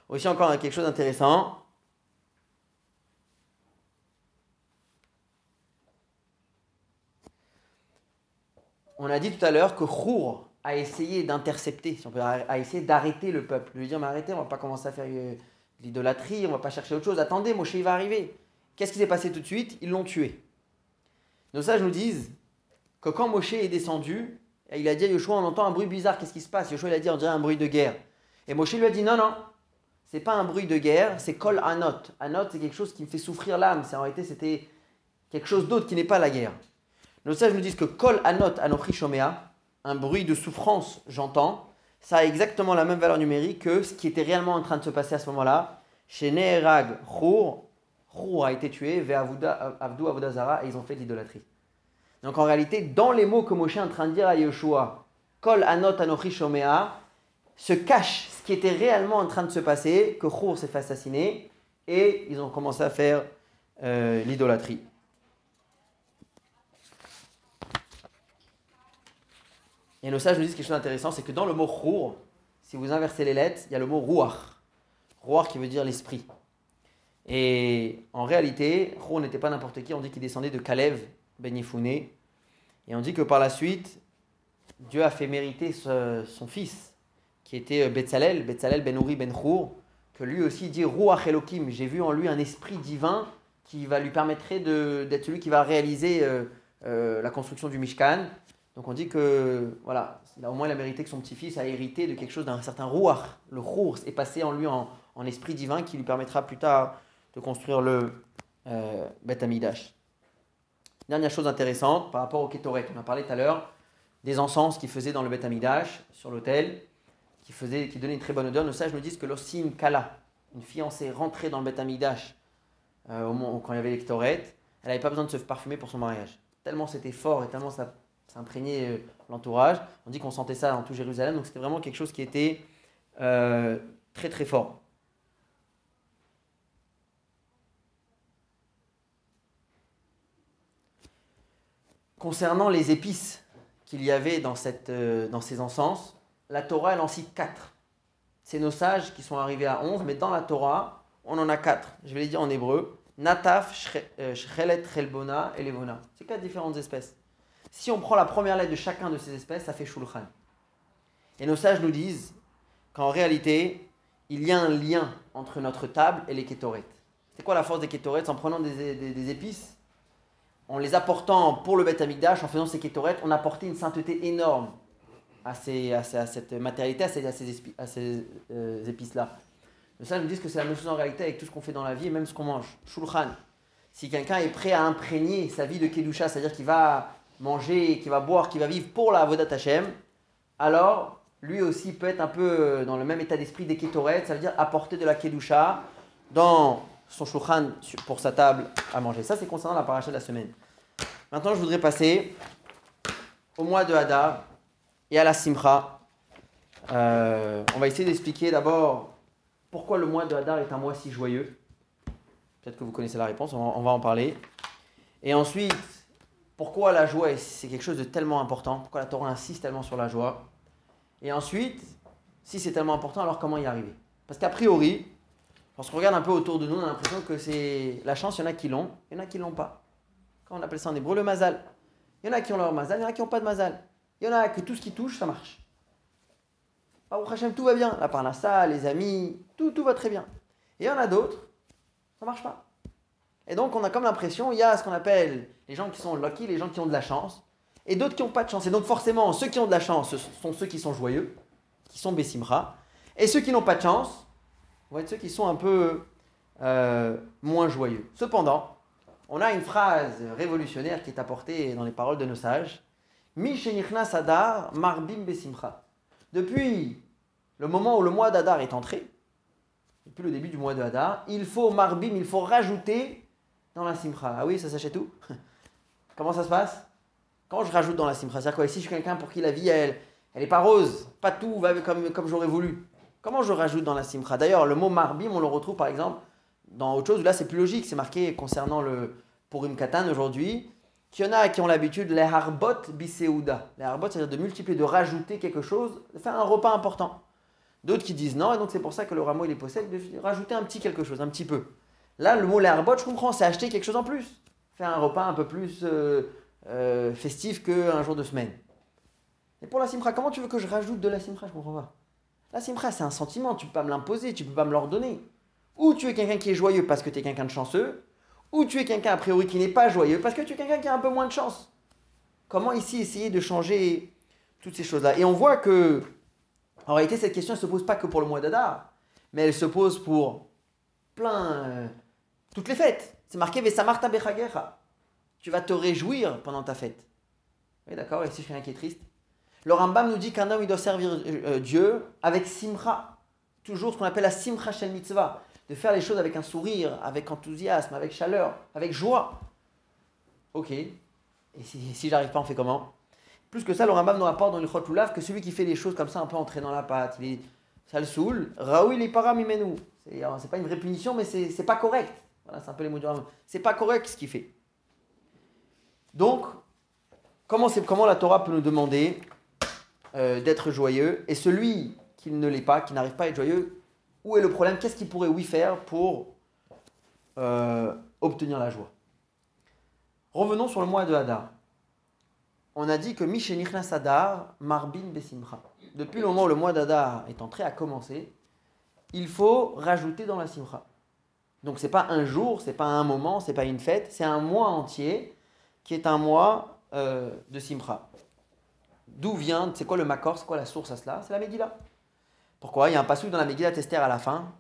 Aussi encore quelque chose d'intéressant. On a dit tout à l'heure que Khour a essayé d'intercepter, si on peut, a essayé d'arrêter le peuple, de lui dire mais arrêtez, on va pas commencer à faire euh, de l'idolâtrie, on va pas chercher autre chose. Attendez, Moshe il va arriver. Qu'est-ce qui s'est passé tout de suite? Ils l'ont tué. Nos sages nous disent que quand Moshe est descendu, il a dit à Yoshua, on entend un bruit bizarre, qu'est-ce qui se passe? Yoshua il a dit, on dirait un bruit de guerre. Et Moshe lui a dit, non, non, c'est pas un bruit de guerre, c'est kol anot. Anot, c'est quelque chose qui me fait souffrir l'âme. En réalité, c'était quelque chose d'autre qui n'est pas la guerre. Nos sages nous disent que kol anot anopri shomea, un bruit de souffrance, j'entends, ça a exactement la même valeur numérique que ce qui était réellement en train de se passer à ce moment-là. Chez Neherag Chour, a été tué, Avdou Avodazara, et ils ont fait de l'idolâtrie. Donc en réalité, dans les mots que Moshe est en train de dire à Yeshua, Kol Anot Anochi Shomea, se cache ce qui était réellement en train de se passer, que Chour s'est fait assassiner, et ils ont commencé à faire euh, l'idolâtrie. Et nos sages nous disent quelque chose d'intéressant, c'est que dans le mot Chour, si vous inversez les lettres, il y a le mot Ruach. Ruach qui veut dire l'esprit. Et en réalité, Ro n'était pas n'importe qui, on dit qu'il descendait de Kalev Ben Et on dit que par la suite, Dieu a fait mériter son fils, qui était Betzalel, Betzalel Ben Uri Ben Chour, que lui aussi dit Ruach Elohim, j'ai vu en lui un esprit divin qui va lui permettre d'être celui qui va réaliser euh, euh, la construction du Mishkan. Donc on dit que voilà, il a au moins la mérité que son petit-fils a hérité de quelque chose d'un certain Ruach. Le Chour est passé en lui en esprit divin qui lui permettra plus tard de construire le euh, Beth Amidash. Dernière chose intéressante par rapport au Ketoret. On a parlé tout à l'heure des encens qu'ils faisaient dans le Beth Amidash, sur l'autel, qui, faisait, qui donnaient une très bonne odeur. Nos sages nous disent que lorsqu'une Kala, une fiancée rentrée dans le Beth Amidash euh, au quand il y avait les Ketoret, elle n'avait pas besoin de se parfumer pour son mariage. Tellement c'était fort et tellement ça, ça imprégnait euh, l'entourage. On dit qu'on sentait ça dans tout Jérusalem, donc c'était vraiment quelque chose qui était euh, très très fort. Concernant les épices qu'il y avait euh, dans ces encens, la Torah, elle en cite quatre. C'est nos sages qui sont arrivés à 11, mais dans la Torah, on en a quatre. Je vais les dire en hébreu. Nataf, Shchelet, Chelbona et Levona. C'est quatre différentes espèces. Si on prend la première lettre de chacun de ces espèces, ça fait Shulchan. Et nos sages nous disent qu'en réalité, il y a un lien entre notre table et les kétorets. C'est quoi la force des kétorets En prenant des, épices, en les apportant pour le Beth Amikdash, en faisant ces kétorets, on apportait une sainteté énorme à, ces, à, cette matérialité, à ces, euh, épices-là. Nos sages nous disent que c'est la même chose en réalité avec tout ce qu'on fait dans la vie et même ce qu'on mange. Shulchan. Si quelqu'un est prêt à imprégner sa vie de Kedusha, c'est-à-dire qu'il va manger, qu'il va boire, qu'il va vivre pour la Avodat Hashem, alors lui aussi peut être un peu dans le même état d'esprit des Ketoret, ça veut dire apporter de la Kedusha dans son shulchan pour sa table à manger. Ça, c'est concernant la paracha de la semaine. Maintenant, je voudrais passer au mois de Hadar et à la Simcha. Euh, on va essayer d'expliquer d'abord pourquoi le mois de Hadar est un mois si joyeux. Peut-être que vous connaissez la réponse, on va en parler. Et ensuite, pourquoi la joie, c'est quelque chose de tellement important? Pourquoi la Torah insiste tellement sur la joie? Et ensuite, si c'est tellement important, alors comment y arriver? Parce qu'a priori, lorsqu'on regarde un peu autour de nous, on a l'impression que c'est la chance, il y en a qui l'ont, il y en a qui l'ont pas. Quand on appelle ça en hébreu le mazal. Il y en a qui ont leur mazal, il y en a qui n'ont pas de mazal. Il y en a que tout ce qui touche, ça marche. Au Hachem, tout va bien. La parnassa, les amis, tout, tout va très bien. Et il y en a d'autres, ça marche pas. Et donc, on a comme l'impression, il y a ce qu'on appelle les gens qui sont lucky, les gens qui ont de la chance, et d'autres qui n'ont pas de chance. Et donc, forcément, ceux qui ont de la chance ce sont ceux qui sont joyeux, qui sont Bessimra, et ceux qui n'ont pas de chance vont être ceux qui sont un peu euh, moins joyeux. Cependant, on a une phrase révolutionnaire qui est apportée dans les paroles de nos sages Sadar Marbim Besimcha. Depuis le moment où le mois d'Adar est entré, depuis le début du mois de Hadar, il faut Marbim, il faut rajouter dans la simcha. Ah oui, ça s'achète tout Comment ça se passe? Quand je rajoute dans la simcha, c'est-à-dire quoi Ici, je suis quelqu'un pour qui la vie, elle, elle n'est pas rose, pas tout va comme, comme j'aurais voulu. Comment je rajoute dans la simcha? D'ailleurs, le mot marbim, on le retrouve par exemple dans autre chose, là c'est plus logique, c'est marqué concernant le Purim Katan aujourd'hui, qu'il y en a qui ont l'habitude, les harbot biseuda. Les harbot, c'est-à-dire de multiplier, de rajouter quelque chose, de faire un repas important. D'autres qui disent non, et donc c'est pour ça que le rameau il est possède, de rajouter un petit quelque chose, un petit peu. Là, le mot l'herbot, je comprends, c'est acheter quelque chose en plus. Faire un repas un peu plus euh, euh, festif qu'un jour de semaine. Et pour la simcha, comment tu veux que je rajoute de la simcha? Je comprends pas. La simcha, c'est un sentiment, tu peux pas me l'imposer, tu peux pas me l'ordonner. Ou tu es quelqu'un qui est joyeux parce que tu es quelqu'un de chanceux, ou tu es quelqu'un a priori qui n'est pas joyeux parce que tu es quelqu'un qui a un peu moins de chance. Comment ici essayer de changer toutes ces choses-là? Et on voit que, en réalité, cette question ne se pose pas que pour le mois d'Adar, mais elle se pose pour plein, euh, toutes les fêtes. C'est marqué Vesamarta Bechagecha. Tu vas te réjouir pendant ta fête. Oui, d'accord, et si je suis un qui est triste. Le Rambam nous dit qu'un homme il doit servir euh, euh, Dieu avec simcha. Toujours ce qu'on appelle la simcha shel mitzvah. De faire les choses avec un sourire, avec enthousiasme, avec chaleur, avec joie. Ok. Et si, j'arrive pas, on fait comment? Plus que ça, le Rambam nous rapporte dans le Chotulav que celui qui fait les choses comme ça, un peu entré dans la pâte, ça le saoule. Raoul les paramimenu. C'est pas une vraie punition, mais c'est pas correct. Voilà, c'est un peu les mots du C'est pas correct ce qu'il fait. Donc, comment, comment la Torah peut nous demander euh, d'être joyeux Et celui qui ne l'est pas, qui n'arrive pas à être joyeux, où est le problème? Qu'est-ce qu'il pourrait oui faire pour euh, obtenir la joie? Revenons sur le mois de Hadar. On a dit que Mishenichnas Hadar, Marbin Besimcha. Depuis le moment où le mois d'Hadar est entré à commencer, il faut rajouter dans la Simcha. Donc c'est pas un jour, c'est pas un moment, c'est pas une fête, c'est un mois entier qui est un mois euh, de Simcha. D'où vient, c'est quoi le Makor, c'est quoi la source à cela? C'est la Megillah. Pourquoi? Il y a un passage dans la Megillah Tester à la fin.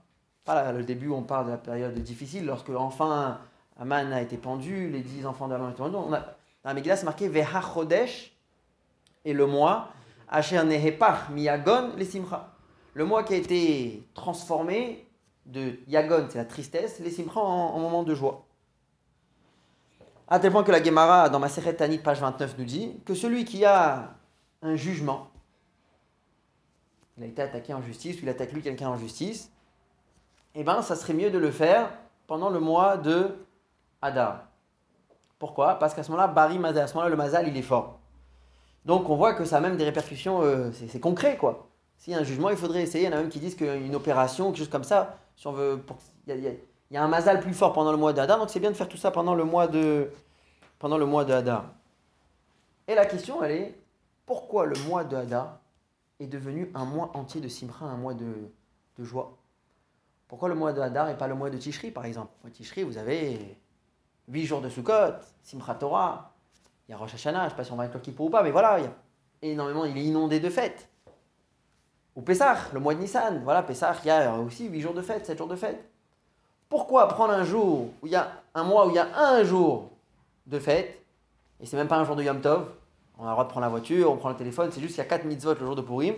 Pas le début, on parle de la période difficile, lorsque enfin Aman a été pendu, les dix enfants d'Aman ont été pendus. Dans la Megillah, c'est marqué Veha Chodesh, et le mois, Asher Nehepach Miyagon les Simcha. Le mois qui a été transformé de Yagon, c'est la tristesse, les simcha en, moment de joie. À tel point que la Gemara, dans ma Tanit, page 29, nous dit que celui qui a un jugement, il a été attaqué en justice, ou il attaque lui quelqu'un en justice, eh bien, ça serait mieux de le faire pendant le mois de Hadar. Pourquoi? Parce qu'à ce moment-là, Bari Mazal, à ce moment-là, le Mazal, il est fort. Donc, on voit que ça a même des répercussions, euh, c'est concret, quoi. S'il y a un jugement, il faudrait essayer. Il y en a même qui disent qu'une opération, quelque chose comme ça, si on veut, il y, y a un mazal plus fort pendant le mois de Hadar, donc c'est bien de faire tout ça pendant le mois de, pendant le mois de Hadar. Et la question, elle est, pourquoi le mois de Hadar est devenu un mois entier de Simcha, un mois de, de joie? Pourquoi le mois de Hadar et pas le mois de Tishri, par exemple? Au Tishri, vous avez 8 jours de Sukkot, Simcha Torah, il y a Rosh Hashanah, je ne sais pas si on va inclure Kippour ou pas, mais voilà, il y a énormément, il est inondé de fêtes. Ou Pessah, le mois de Nissan, voilà, Pessah, il y a aussi 8 jours de fête, 7 jours de fête. Pourquoi prendre un jour où il y a un mois où il y a un jour de fête, et c'est même pas un jour de Yom Tov, on a le droit de prendre la voiture, on prend le téléphone, c'est juste qu'il y a 4 mitzvot le jour de Purim,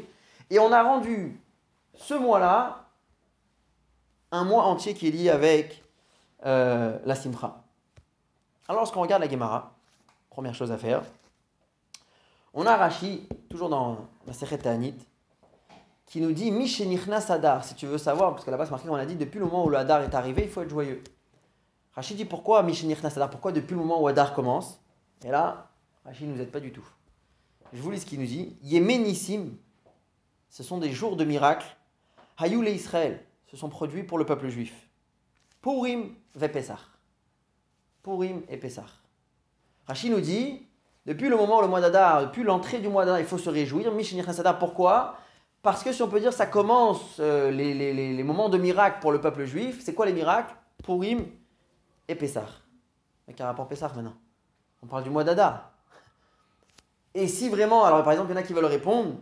et on a rendu ce mois-là un mois entier qui est lié avec euh, la Simcha. Alors lorsqu'on regarde la Gemara, première chose à faire, on a Rashi, toujours dans la Sechet Ta'anit, qui nous dit Mishenichna Sadar, si tu veux savoir, parce que là-bas c'est marqué, on a dit depuis le moment où le Hadar est arrivé, il faut être joyeux. Rachid dit pourquoi Mishenichna Sadar Pourquoi depuis le moment où Hadar commence? Et là, Rachid ne nous aide pas du tout. Je vous lis ce qu'il nous dit Yemenissim, ce sont des jours de miracles. Hayou et Israël se sont produits pour le peuple juif. Purim ve Pesach. Purim et Pesach. Rachid nous dit depuis le moment le mois d'Adar, depuis l'entrée du mois d'Adar, il faut se réjouir. Sadar, pourquoi? Parce que si on peut dire, ça commence euh, les, moments de miracle pour le peuple juif. C'est quoi les miracles? Purim et Pessah. Mais quel rapport Pessah maintenant? On parle du mois d'Adar. Et si vraiment, alors par exemple, il y en a qui veulent répondre,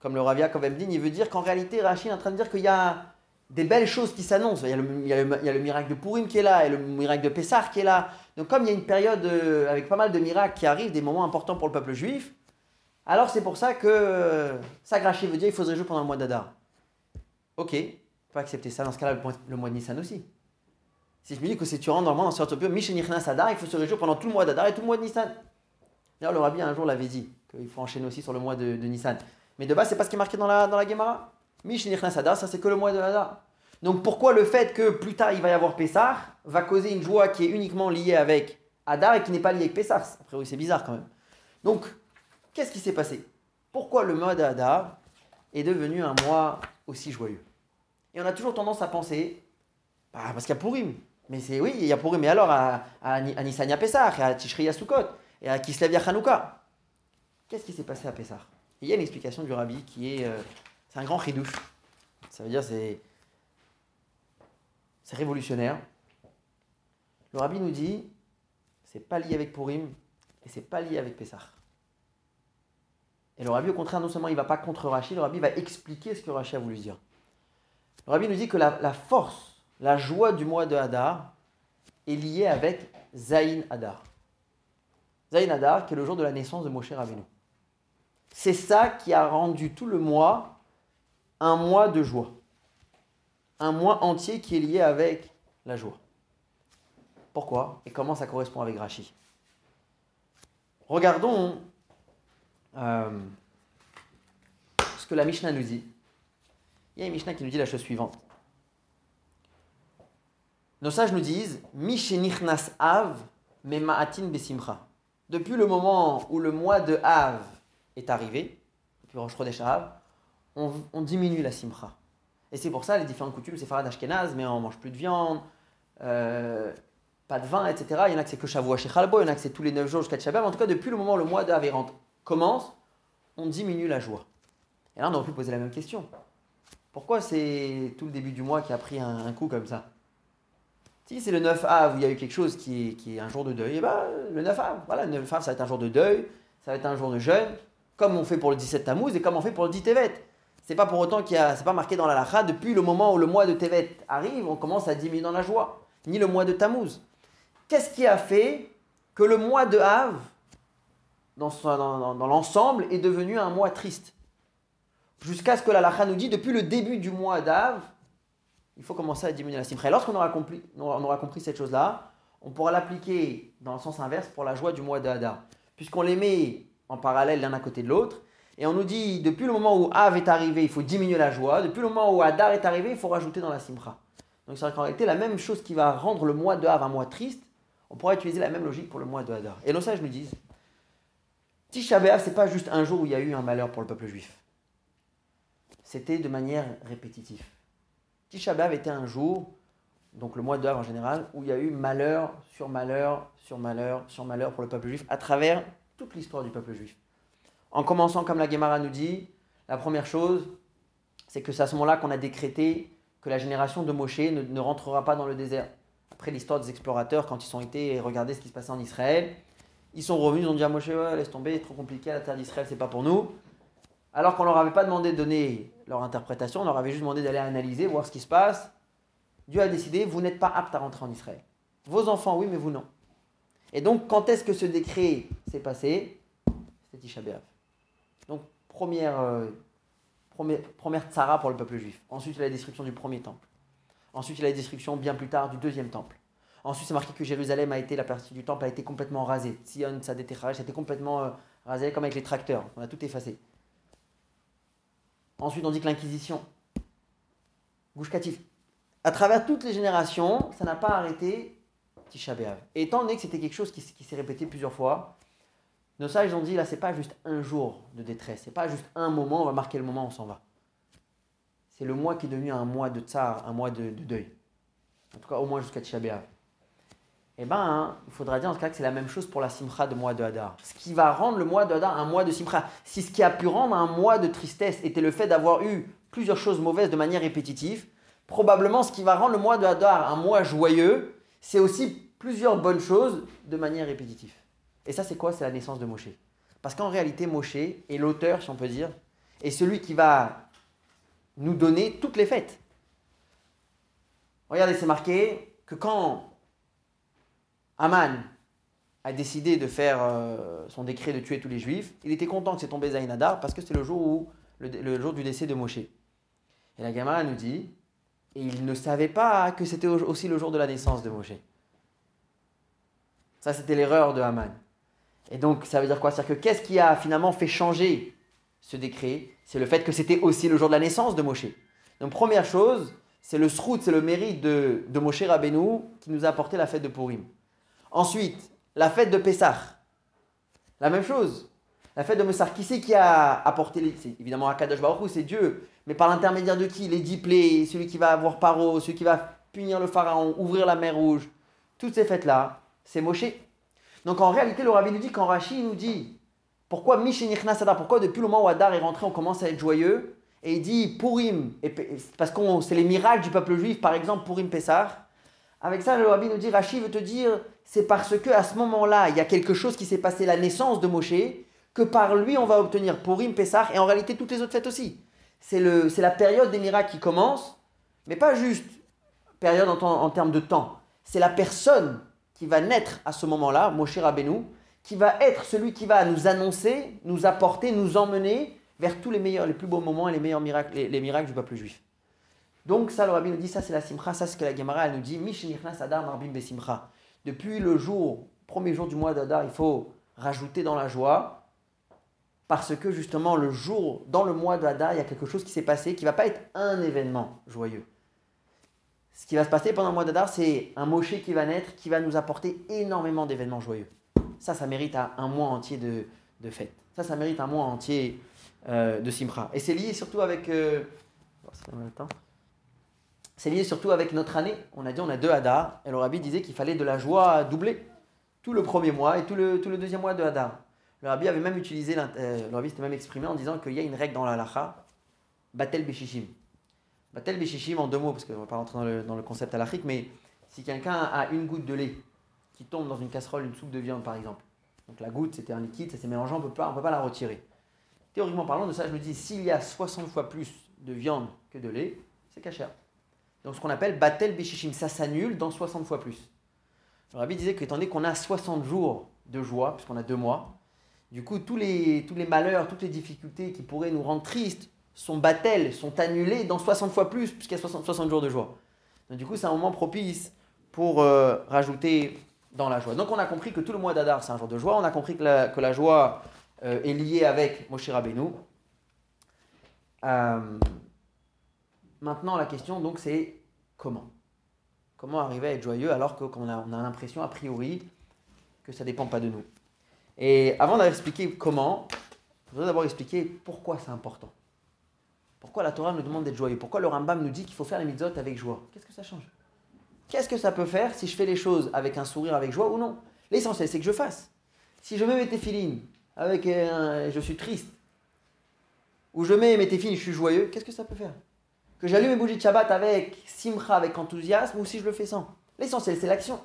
comme le Ravia Kovemdin, il veut dire qu'en réalité, Rachid est en train de dire qu'il y a des belles choses qui s'annoncent. Il, il, il, y a le miracle de Purim qui est là, et le miracle de Pessah qui est là. Donc comme il y a une période euh, avec pas mal de miracles qui arrivent, des moments importants pour le peuple juif, alors c'est pour ça que ça veut dire qu'il faudrait jouer pendant le mois d'Adar. Ok, on peut accepter ça. Dans ce cas-là, le mois de Nissan aussi. Si je me dis que si tu rentres dans ce pur Mishenichnas Adar, il faut se réjouir pendant tout le mois d'Adar et tout le mois de Nissan. D'ailleurs, le rabbi un jour l'avait dit, qu'il faut enchaîner aussi sur le mois de, Nissan. Mais de base, c'est pas ce qui est marqué dans la, dans la Gemara. Ça c'est que le mois de Adar. Donc pourquoi le fait que plus tard il va y avoir Pessah va causer une joie qui est uniquement liée avec Adar et qui n'est pas liée avec Pessah? Après oui, c'est bizarre quand même. Donc Qu'est-ce qui s'est passé? Pourquoi le mois d'Adar est devenu un mois aussi joyeux? Et on a toujours tendance à penser, bah, parce qu'il y a Purim. Mais c'est oui, il y a Purim. Mais alors à, à, à Nissan Pessah, à Tishri Sukkot, et à Kislev Hanouka. Qu'est-ce qui s'est passé à Pessah? Il y a une explication du rabbi qui est. Euh, c'est un grand chidouche. Ça veut dire c'est. C'est révolutionnaire. Le rabbi nous dit c'est pas lié avec Purim et c'est pas lié avec Pessah. Et le rabbi, au contraire, non seulement il ne va pas contre Rashi, le rabbi va expliquer ce que Rashi a voulu dire. Le rabbi nous dit que la, force, la joie du mois de Hadar est liée avec Zayin Hadar. Zayin Hadar, qui est le jour de la naissance de Moshe Rabbeinu. C'est ça qui a rendu tout le mois un mois de joie. Un mois entier qui est lié avec la joie. Pourquoi Et comment ça correspond avec Rashi Regardons euh, ce que la Mishnah nous dit. Il y a une Mishnah qui nous dit la chose suivante. Nos sages nous disent Mishenichnas Av Memaatin Besimcha. Depuis le moment où le mois de Av est arrivé, depuis Rosh Chodesh on, on, diminue la Simcha. Et c'est pour ça les différentes coutumes, c'est Farad Ashkenaz, mais on mange plus de viande, euh, pas de vin, etc. Il y en a que c'est que Shavua Shechalbo, il y en a que c'est tous les 9 jours jusqu'à Shabbat. En tout cas, depuis le moment où le mois de Av rentre commence, on diminue la joie. Et là, on aurait pu poser la même question. Pourquoi c'est tout le début du mois qui a pris un, coup comme ça? Si c'est le 9 av où il y a eu quelque chose qui est, qui est un jour de deuil, et eh ben, le 9 av, voilà, le 9 av, ça va être un jour de deuil, ça va être un jour de jeûne, comme on fait pour le 17 Tammuz et comme on fait pour le 10 Tevet. C'est pas pour autant qu'il y a, c'est pas marqué dans la lacha, depuis le moment où le mois de Tevet arrive, on commence à diminuer dans la joie, ni le mois de Tammuz. Qu'est-ce qui a fait que le mois de Av dans, l'ensemble est devenu un mois triste? Jusqu'à ce que la lacha nous dit, depuis le début du mois d'Av, il faut commencer à diminuer la simcha. Et lorsqu'on aura compris, aura compris cette chose-là, on pourra l'appliquer dans le sens inverse pour la joie du mois d'Adar. Puisqu'on les met en parallèle l'un à côté de l'autre, et on nous dit, depuis le moment où Av est arrivé, il faut diminuer la joie, depuis le moment où Adar est arrivé, il faut rajouter dans la simcha. Donc c'est vrai qu'en réalité, la même chose qui va rendre le mois de Av un mois triste, on pourra utiliser la même logique pour le mois de Hadar. Et nos sages nous disent, Tisha B'Av, c'est pas juste un jour où il y a eu un malheur pour le peuple juif. C'était de manière répétitive. Tisha B'Av était un jour donc le mois d'Adar en général, où il y a eu malheur sur malheur sur malheur sur malheur pour le peuple juif à travers toute l'histoire du peuple juif. En commençant, comme la Gemara nous dit, la première chose, c'est que c'est à ce moment-là qu'on a décrété que la génération de Moshe ne, rentrera pas dans le désert. Après l'histoire des explorateurs, quand ils sont été regarder ce qui se passait en Israël, ils sont revenus, ils ont dit à Moshe, laisse tomber, c'est trop compliqué, la terre d'Israël, c'est pas pour nous. Alors qu'on leur avait pas demandé de donner leur interprétation, on leur avait juste demandé d'aller analyser, voir ce qui se passe. Dieu a décidé, vous n'êtes pas apte à rentrer en Israël. Vos enfants, oui, mais vous non. Et donc, quand est-ce que ce décret s'est passé? C'était Tisha Donc, première, euh, première, tsara pour le peuple juif. Ensuite, il y a la destruction du premier temple. Ensuite, il y a la destruction bien plus tard du deuxième temple. Ensuite, c'est marqué que Jérusalem a été, la partie du temple a été complètement rasée. Sion, ça a été complètement euh, rasé comme avec les tracteurs. On a tout effacé. Ensuite, on dit que l'Inquisition, Gouche À travers toutes les générations, ça n'a pas arrêté Tisha Et étant donné que c'était quelque chose qui, s'est répété plusieurs fois, nos sages ont dit là, c'est pas juste un jour de détresse, c'est pas juste un moment, on va marquer le moment, on s'en va. C'est le mois qui est devenu un mois de tsar, un mois de, deuil. En tout cas, au moins jusqu'à Tisha Eh bien, hein, il faudra dire en tout cas que c'est la même chose pour la simcha de mois de Hadar. Ce qui va rendre le mois de Hadar un mois de simcha. Si ce qui a pu rendre un mois de tristesse était le fait d'avoir eu plusieurs choses mauvaises de manière répétitive, probablement ce qui va rendre le mois de Hadar un mois joyeux, c'est aussi plusieurs bonnes choses de manière répétitive. Et ça, c'est quoi? C'est la naissance de Moshe. Parce qu'en réalité, Moshe est l'auteur, si on peut dire, et celui qui va nous donner toutes les fêtes. Regardez, c'est marqué que quand Aman a décidé de faire euh, son décret de tuer tous les juifs, il était content que c'est tombé Zainadar parce que c'était le jour où le, jour du décès de Moshe. Et la Gemara nous dit et il ne savait pas que c'était aussi le jour de la naissance de Moshe. Ça, c'était l'erreur de Haman. Et donc, ça veut dire quoi? C'est-à-dire que qu'est-ce qui a finalement fait changer ce décret? C'est le fait que c'était aussi le jour de la naissance de Moshe. Donc, première chose, c'est le srout, c'est le mérite de, de Moshe Rabbeinu qui nous a apporté la fête de Purim. Ensuite, la fête de Pessah. La même chose. La fête de Messar, qui c'est qui a apporté les... Évidemment, Akadosh Baruch c'est Dieu. Mais par l'intermédiaire de qui? Les dix celui qui va avoir paro, celui qui va punir le pharaon, ouvrir la mer rouge. Toutes ces fêtes-là, c'est Moshe. Donc en réalité, le rabbi nous dit, quand Rashi nous dit, pourquoi Mishenichna Sadar, pourquoi depuis le moment où Adar est rentré, on commence à être joyeux? Et il dit Purim, parce que c'est les miracles du peuple juif, par exemple Purim Pessar. Avec ça, le rabbi nous dit, Rashi veut te dire, c'est parce que à ce moment-là, il y a quelque chose qui s'est passé, la naissance de Moshe, que par lui on va obtenir Purim, Pessah et en réalité toutes les autres fêtes aussi. C'est la période des miracles qui commence, mais pas juste période en, termes de temps. C'est la personne qui va naître à ce moment-là, Moshe Rabbeinu, qui va être celui qui va nous annoncer, nous apporter, nous emmener vers tous les meilleurs, les plus beaux moments et les meilleurs miracles, les, miracles du peuple juif. Donc ça, le rabbi nous dit, ça c'est la simcha, ça c'est ce que la Gemara elle nous dit, Adar Marbim Besimcha. Depuis le jour, premier jour du mois d'Adar, il faut rajouter dans la joie, parce que justement le jour, dans le mois de il y a quelque chose qui s'est passé qui ne va pas être un événement joyeux. Ce qui va se passer pendant le mois d'Adar, c'est un Moshe qui va naître, qui va nous apporter énormément d'événements joyeux. Ça, ça mérite un mois entier de, de fête. Ça, ça mérite un mois entier euh, de Simra. Et c'est lié surtout avec... Euh, c'est lié surtout avec notre année. On a dit on a deux Hadar, et le rabbi disait qu'il fallait de la joie doubler. Tout le premier mois et tout le, tout le deuxième mois de Hadar. Le rabbi avait même utilisé, le rabbi s'était même exprimé en disant qu'il y a une règle dans la halacha, batel beshishim. Batel beshishim en deux mots, parce qu'on ne va pas rentrer dans le, dans le concept halachique, mais si quelqu'un a une goutte de lait qui tombe dans une casserole, une soupe de viande par exemple, donc la goutte c'était un liquide, ça s'est mélangé, on ne peut pas la retirer. Théoriquement parlant, de ça je me dis, s'il y a 60 fois plus de viande que de lait, c'est cachère. Donc ce qu'on appelle batel beshishim, ça s'annule dans 60 fois plus. Le rabbi disait qu'étant donné qu'on a 60 jours de joie, puisqu'on a deux mois, du coup, tous les, malheurs, toutes les difficultés qui pourraient nous rendre tristes sont battelles, sont annulées dans 60 fois plus, puisqu'il y a 60, 60, jours de joie. Donc, du coup, c'est un moment propice pour euh, rajouter dans la joie. Donc, on a compris que tout le mois d'Adar, c'est un jour de joie. On a compris que la, joie euh, est liée avec Moshe Rabbeinu. Euh, maintenant, la question, donc, c'est comment? Comment arriver à être joyeux alors qu'on a, a l'impression, a priori, que ça ne dépend pas de nous? Et avant d'expliquer comment, je voudrais d'abord expliquer pourquoi c'est important. Pourquoi la Torah nous demande d'être joyeux? Pourquoi le Rambam nous dit qu'il faut faire les mitzvot avec joie? Qu'est-ce que ça change? Qu'est-ce que ça peut faire si je fais les choses avec un sourire, avec joie ou non? L'essentiel, c'est que je fasse. Si je mets mes téfilines avec un, je suis triste, ou je mets mes téfilines, je suis joyeux, qu'est-ce que ça peut faire? Que j'allume mes bougies de Shabbat avec simcha, avec enthousiasme, ou si je le fais sans? L'essentiel, c'est l'action.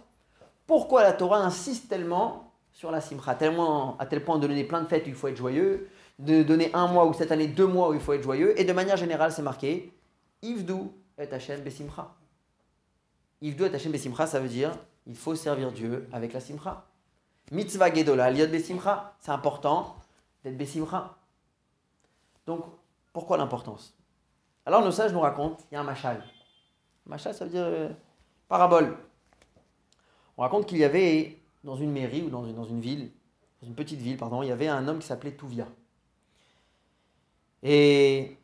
Pourquoi la Torah insiste tellement sur la simcha, tellement, à tel point de donner plein de fêtes où il faut être joyeux, de donner un mois ou cette année deux mois où il faut être joyeux, et de manière générale, c'est marqué Ivdu et Hashem besimcha. Ivdu et Hashem besimcha, ça veut dire il faut servir Dieu avec la simcha. Mitzvah gedola, liot besimcha, c'est important d'être besimcha. Donc, pourquoi l'importance? Alors, nos sages nous racontent il y a un machal. Machal, ça veut dire euh, parabole. On raconte qu'il y avait dans une mairie ou dans une, ville, dans une petite ville, pardon, il y avait un homme qui s'appelait Touvia. Et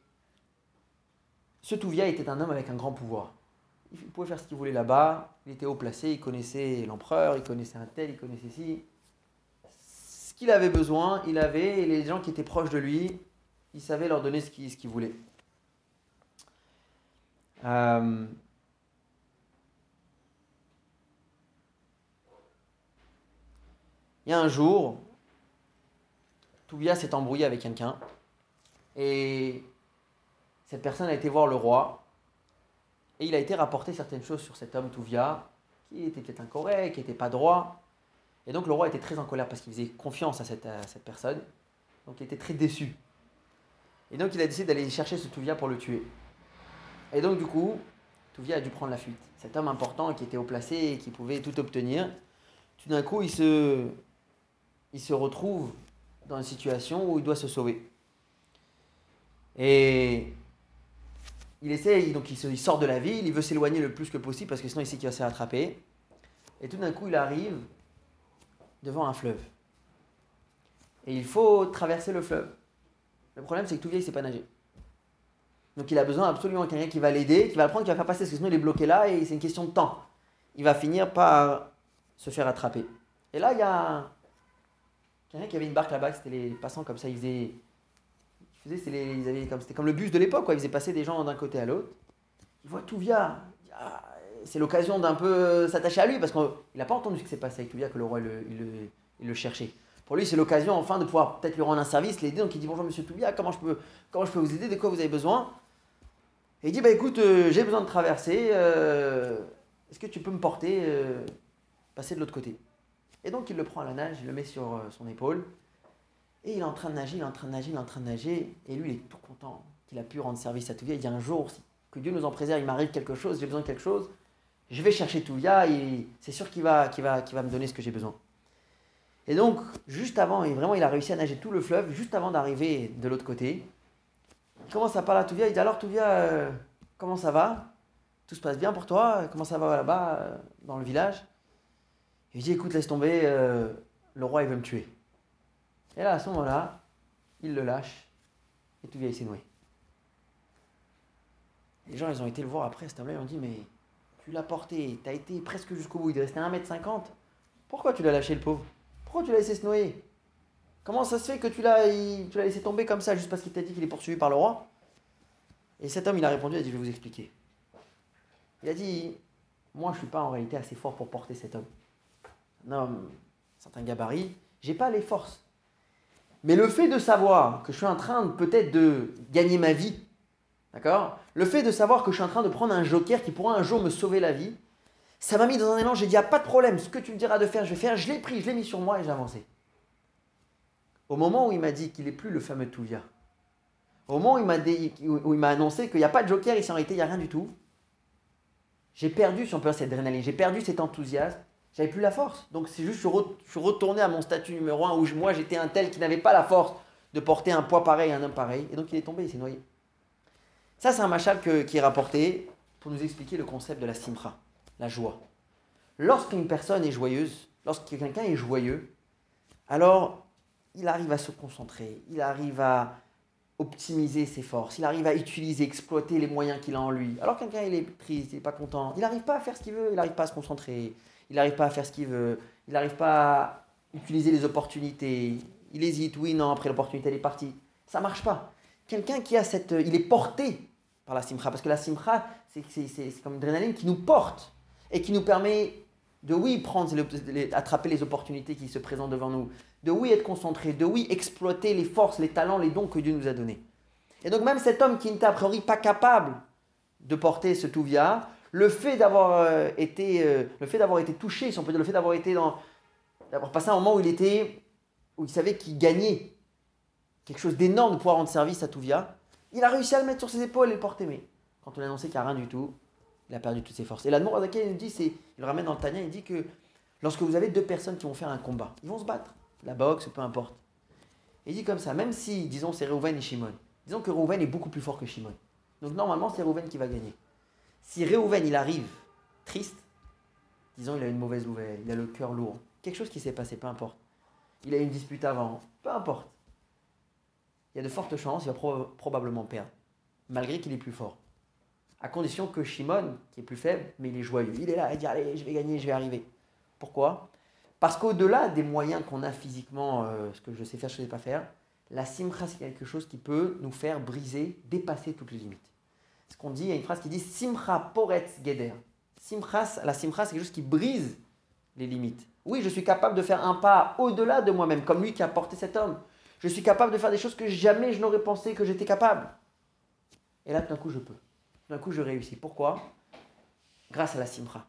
ce Touvia était un homme avec un grand pouvoir. Il pouvait faire ce qu'il voulait là-bas, il était haut placé, il connaissait l'empereur, il connaissait un tel, il connaissait ci. Ce qu'il avait besoin, il avait, et les gens qui étaient proches de lui, il savait leur donner ce qu'il qu'il voulait. Euh, Il y a un jour, Toubia s'est embrouillé avec quelqu'un et cette personne a été voir le roi et il a été rapporté certaines choses sur cet homme Touvia qui était peut-être incorrect, qui n'était pas droit. Et donc le roi était très en colère parce qu'il faisait confiance à cette, cette, personne. Donc il était très déçu. Et donc il a décidé d'aller chercher ce Touvia pour le tuer. Et donc du coup, Touvia a dû prendre la fuite. Cet homme important qui était haut placé et qui pouvait tout obtenir, tout d'un coup il se, il se retrouve dans une situation où il doit se sauver. Et il essaie, donc il, sort de la ville, il veut s'éloigner le plus que possible parce que sinon il sait qu'il va se faire attraper. Et tout d'un coup, il arrive devant un fleuve. Et il faut traverser le fleuve. Le problème, c'est que tout vieil, il ne sait pas nager. Donc il a besoin absolument de quelqu'un qui va l'aider, qui va le prendre, qui va faire passer, parce que sinon il est bloqué là et c'est une question de temps. Il va finir par se faire attraper. Et là, il y a quelqu'un qui avait une barque là-bas, c'était les passants comme ça, ils faisaient. Ils faisaient, ils c'était comme le bus de l'époque, quoi. Ils faisaient passer des gens d'un côté à l'autre. Il voit Touvia. Ah, c'est l'occasion d'un peu s'attacher à lui parce qu'il n'a pas entendu ce qui s'est passé avec Touvia, que le roi le, cherchait. Pour lui, c'est l'occasion enfin de pouvoir peut-être lui rendre un service, l'aider. Donc il dit Bonjour monsieur Toubia, comment je peux, comment je peux vous aider? De quoi vous avez besoin? Et il dit Bah écoute, euh, j'ai besoin de traverser. Euh, Est-ce que tu peux me porter, euh, passer de l'autre côté? Et donc il le prend à la nage, il le met sur euh, son épaule. Et il est en train de nager, il est en train de nager, il est en train de nager. Et lui, il est tout content qu'il a pu rendre service à Touvia. Il dit Un jour, que Dieu nous en préserve, il m'arrive quelque chose, j'ai besoin de quelque chose. Je vais chercher Touvia et c'est sûr qu'il va, va, va me donner ce que j'ai besoin. Et donc, juste avant, et vraiment, il a réussi à nager tout le fleuve, juste avant d'arriver de l'autre côté. Il commence à parler à Touvia, il dit Alors, Touvia, euh, comment ça va? Tout se passe bien pour toi? Comment ça va là-bas, euh, dans le village? Il dit Écoute, laisse tomber, euh, le roi, il veut me tuer. Et là, à ce moment-là, il le lâche, et Touvia, il s'est noyé. Les gens, ils ont été le voir après, cet homme-là, ils ont dit Mais tu l'as porté, tu as été presque jusqu'au bout, il restait 1m50. Pourquoi tu l'as lâché, le pauvre? Pourquoi tu l'as laissé se noyer? Comment ça se fait que tu l'as, tu l'as laissé tomber comme ça juste parce qu'il t'a dit qu'il est poursuivi par le roi? Et cet homme, il a répondu, il a dit, je vais vous expliquer. Il a dit, moi, je ne suis pas en réalité assez fort pour porter cet homme. Un homme, certain gabarit, j'ai pas les forces. Mais le fait de savoir que je suis en train peut-être de gagner ma vie, d'accord? Le fait de savoir que je suis en train de prendre un joker qui pourra un jour me sauver la vie, ça m'a mis dans un élan, j'ai dit, ah, pas de problème, ce que tu me diras de faire, je vais faire. Je l'ai pris, je l'ai mis sur moi et j'ai avancé. Au moment où il m'a dit qu'il n'est plus le fameux Touvia, au moment où il m'a, dit, où il m'a annoncé qu'il n'y a pas de joker ici en réalité, il n'y a rien du tout, j'ai perdu, si on peut cette adrénaline, j'ai perdu cet enthousiasme, j'avais plus la force. Donc c'est juste, je suis retourné à mon statut numéro un où moi j'étais un tel qui n'avait pas la force de porter un poids pareil un homme pareil. Et donc il est tombé, il s'est noyé. Ça, c'est un machal qui est rapporté pour nous expliquer le concept de la simra la joie. Lorsqu'une personne est joyeuse, lorsque quelqu'un est joyeux, alors il arrive à se concentrer, il arrive à optimiser ses forces, il arrive à utiliser, exploiter les moyens qu'il a en lui. Alors quelqu'un il est triste, il n'est pas content, il n'arrive pas à faire ce qu'il veut, il n'arrive pas à se concentrer, il n'arrive pas à faire ce qu'il veut, il n'arrive pas à utiliser les opportunités, il hésite, oui, non, après l'opportunité elle est partie. Ça marche pas. Quelqu'un qui a cette... Il est porté par la simcha, parce que la simcha, c'est comme une adrénaline qui nous porte. et qui nous permet de oui prendre, les- attraper les opportunités qui se présentent devant nous, de oui être concentré, de oui exploiter les forces, les talents, les dons que Dieu nous a donnés. Et donc même cet homme qui n'était a priori pas capable de porter ce touvia, le fait d'avoir euh, été, euh, le fait d'avoir été touché, si on peut dire, le fait d'avoir été dans, d'avoir passé un moment où il était, où il savait qu'il gagnait quelque chose d'énorme de pouvoir rendre service à Touvia, il a réussi à le mettre sur ses épaules et le porter. Mais quand on a annoncé qu'il n'y a rien du tout, il a perdu toutes ses forces. Et l'Admour Azaké, nous dit, c'est, il le ramène dans le Tania, il dit que lorsque vous avez deux personnes qui vont faire un combat, ils vont se battre, la boxe, peu importe. Il dit comme ça, même si, disons, c'est Reuven et Shimon, disons que Reuven est beaucoup plus fort que Shimon. Donc normalement, c'est Reuven qui va gagner. Si Reuven, il arrive triste, disons, il a une mauvaise nouvelle, il a le cœur lourd, quelque chose qui s'est passé, peu importe. Il a eu une dispute avant, peu importe. Il y a de fortes chances, il va pro- probablement perdre, malgré qu'il est plus fort. À condition que Shimon, qui est plus faible, mais il est joyeux. Il est là, il dit Allez, je vais gagner, je vais arriver. Pourquoi? Parce qu'au-delà des moyens qu'on a physiquement, euh, ce que je sais faire, je ne sais pas faire, la simcha, c'est quelque chose qui peut nous faire briser, dépasser toutes les limites. Ce qu'on dit, il y a une phrase qui dit Simcha poretz geder. La simcha, c'est quelque chose qui brise les limites. Oui, je suis capable de faire un pas au-delà de moi-même, comme lui qui a porté cet homme. Je suis capable de faire des choses que jamais je n'aurais pensé que j'étais capable. Et là, tout d'un coup, je peux. Tout d'un coup, je réussis. Pourquoi? Grâce à la simcha.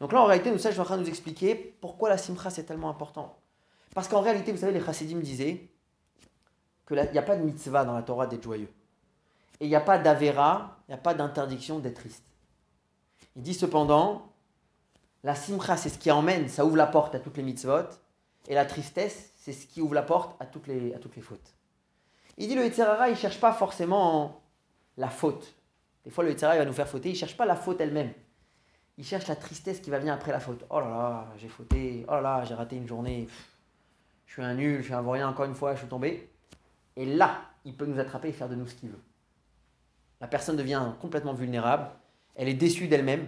Donc là, en réalité, nous, ça, je suis en train de nous expliquer pourquoi la simcha, c'est tellement important. Parce qu'en réalité, vous savez, les chassidim disaient qu'il n'y a pas de mitzvah dans la Torah d'être joyeux. Et il n'y a pas d'avera, il n'y a pas d'interdiction d'être triste. Il dit cependant, la simcha, c'est ce qui emmène, ça ouvre la porte à toutes les mitzvot. Et la tristesse, c'est ce qui ouvre la porte à toutes les, à toutes les fautes. Il dit le Yetzirara, il ne cherche pas forcément la faute. Des fois, le Yetzirara, il va nous faire fauter, il ne cherche pas la faute elle-même. Il cherche la tristesse qui va venir après la faute. Oh là là, j'ai fauté. Oh là là, j'ai raté une journée. Je suis un nul, je suis un vaurien, encore une fois, je suis tombé. Et là, il peut nous attraper et faire de nous ce qu'il veut. La personne devient complètement vulnérable. Elle est déçue d'elle-même.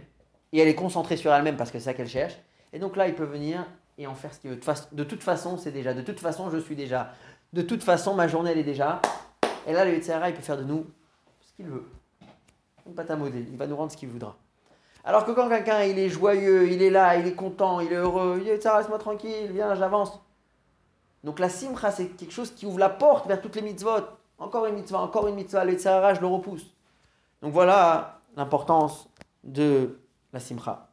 Et elle est concentrée sur elle-même parce que c'est ça qu'elle cherche. Et donc là, il peut venir et en faire ce qu'il veut. De, toute façon, c'est déjà. De toute façon, je suis déjà. De toute façon, ma journée, elle est déjà. Et là, le Yetzirah, il peut faire de nous ce qu'il veut. À modeler. Il va nous rendre ce qu'il voudra. Alors que quand quelqu'un, il est joyeux, il est là, il est content, il est heureux, il laisse-moi tranquille, viens, j'avance. Donc la simcha, c'est quelque chose qui ouvre la porte vers toutes les mitzvot. Encore une mitzvah, encore une mitzvah, le Yetzirah, je le repousse. Donc voilà l'importance de la simcha.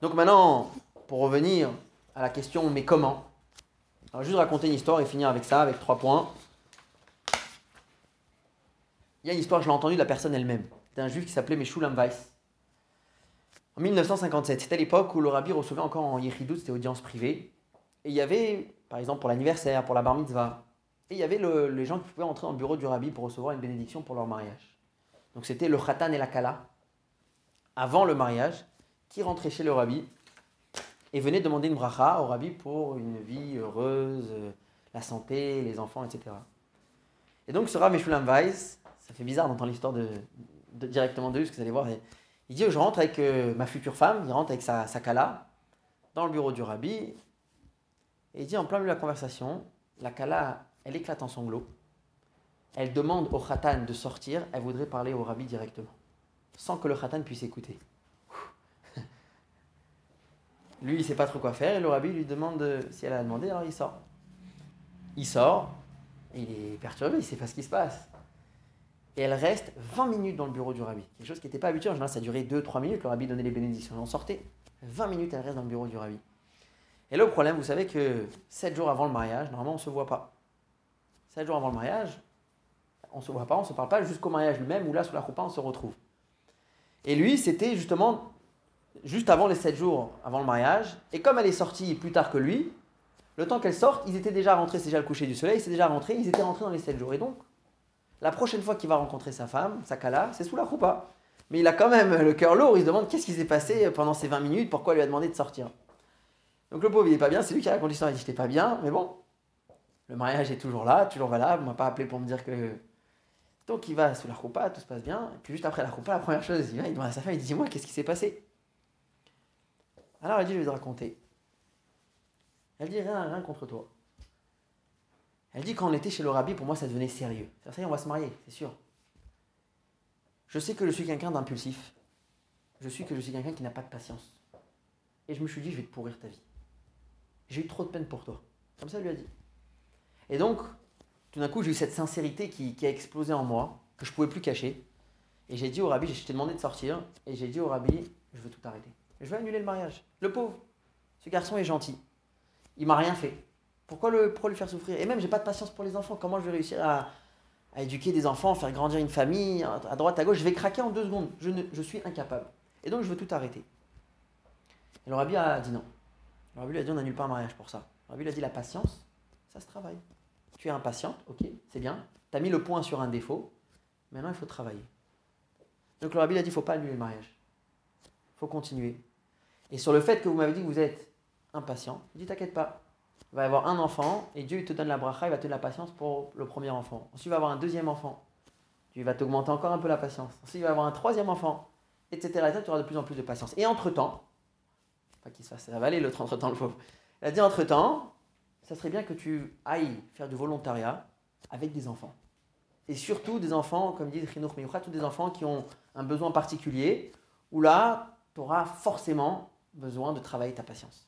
Donc maintenant, pour revenir à la question, mais comment? Va juste raconter une histoire et finir avec ça, avec trois points. Il y a une histoire, je l'ai entendue de la personne elle-même. C'était un juif qui s'appelait Meshulam Weiss. En 1957, c'était à l'époque où le rabbi recevait encore en Yechidut, c'était audience privée. Et il y avait, par exemple, pour l'anniversaire, pour la bar mitzvah, et il y avait le- les gens qui pouvaient entrer dans le bureau du rabbi pour recevoir une bénédiction pour leur mariage. Donc c'était le khatan et la kala, avant le mariage, qui rentraient chez le rabbi et venaient demander une bracha au rabbi pour une vie heureuse, euh, la santé, les enfants, etc. Et donc ce rabbi Meshulam Weiss, ça fait bizarre d'entendre l'histoire de, de- directement de lui, parce que vous allez voir, il dit, je rentre avec euh, ma future femme, il rentre avec sa, sa kala dans le bureau du rabbi, et il dit en plein milieu de la conversation, la kala, elle éclate en sanglots, elle demande au khatan de sortir, elle voudrait parler au rabbi directement, sans que le khatan puisse écouter. Lui, il ne sait pas trop quoi faire, et le rabbi lui demande si elle a demandé, alors il sort. Il sort, il est perturbé, il ne sait pas ce qui se passe. Et elle reste 20 minutes dans le bureau du rabbi. Quelque chose qui n'était pas habituel. En général, ça durait 2-3 minutes. Le rabbi donnait les bénédictions. On sortait. 20 minutes, elle reste dans le bureau du rabbi. Et là, le problème, vous savez que 7 jours avant le mariage, normalement, on ne se voit pas. 7 jours avant le mariage, on ne se voit pas, on ne se parle pas jusqu'au mariage lui-même, où là, sous la roupa, on se retrouve. Et lui, c'était justement juste avant les 7 jours avant le mariage. Et comme elle est sortie plus tard que lui, le temps qu'elle sorte, ils étaient déjà rentrés, c'est déjà le coucher du soleil, c'est déjà rentré, ils étaient rentrés dans les 7 jours. Et donc, la prochaine fois qu'il va rencontrer sa femme, sa kala, c'est sous la roupa. Mais il a quand même le cœur lourd, il se demande qu'est-ce qui s'est passé pendant ces 20 minutes, pourquoi elle lui a demandé de sortir. Donc le pauvre, il est pas bien, c'est lui qui raconte l'histoire, il dit j'étais pas bien, mais bon, le mariage est toujours là, toujours valable, on m'a pas appelé pour me dire que... Donc il va sous la roupa, tout se passe bien, et puis juste après la roupa, la première chose, il va, il demande à sa femme, il dit dis-moi, qu'est-ce qui s'est passé? Alors elle dit je vais te raconter. Elle dit rien, rien contre toi. Elle dit quand on était chez le rabbi, pour moi ça devenait sérieux. Ça y on va se marier, c'est sûr. Je sais que je suis quelqu'un d'impulsif. Je suis que je suis quelqu'un qui n'a pas de patience. et je me suis dit, je vais te pourrir ta vie. J'ai eu trop de peine pour toi. Comme ça, il lui a dit. Et donc, tout d'un coup, j'ai eu cette sincérité qui, a explosé en moi, que je ne pouvais plus cacher. Et j'ai dit au rabbi, je t'ai demandé de sortir, et j'ai dit au rabbi, je veux tout arrêter. Je veux annuler le mariage. Le pauvre, ce garçon est gentil. Il m'a rien fait. Pourquoi, le, lui faire souffrir? Et même, j'ai pas de patience pour les enfants. Comment je vais réussir à, éduquer des enfants, faire grandir une famille, à droite, à gauche? Je vais craquer en deux secondes. Je suis incapable. Et donc, je veux tout arrêter. Et le rabbi a dit non. Le rabbi lui a dit on n'annule pas un mariage pour ça. Le rabbi lui a dit la patience, ça se travaille. Tu es impatiente, ok, c'est bien. Tu as mis le point sur un défaut. Maintenant, il faut travailler. Donc le rabbi a dit il ne faut pas annuler le mariage. Il faut continuer. Et sur le fait que vous m'avez dit que vous êtes impatient, il dit t'inquiète pas. Il va y avoir un enfant et Dieu te donne la bracha, il va te donner la patience pour le premier enfant. Ensuite, il va avoir un deuxième enfant. Dieu va t'augmenter encore un peu la patience. Ensuite, il va avoir un troisième enfant, etc. Et tu auras de plus en plus de patience. Et entre-temps, pas qu'il se fasse avaler l'autre entre-temps, le pauvre. Il a dit entre-temps, ça serait bien que tu ailles faire du volontariat avec des enfants. Et surtout des enfants, comme dit Chinour tous des enfants qui ont un besoin particulier, où là, tu auras forcément besoin de travailler ta patience.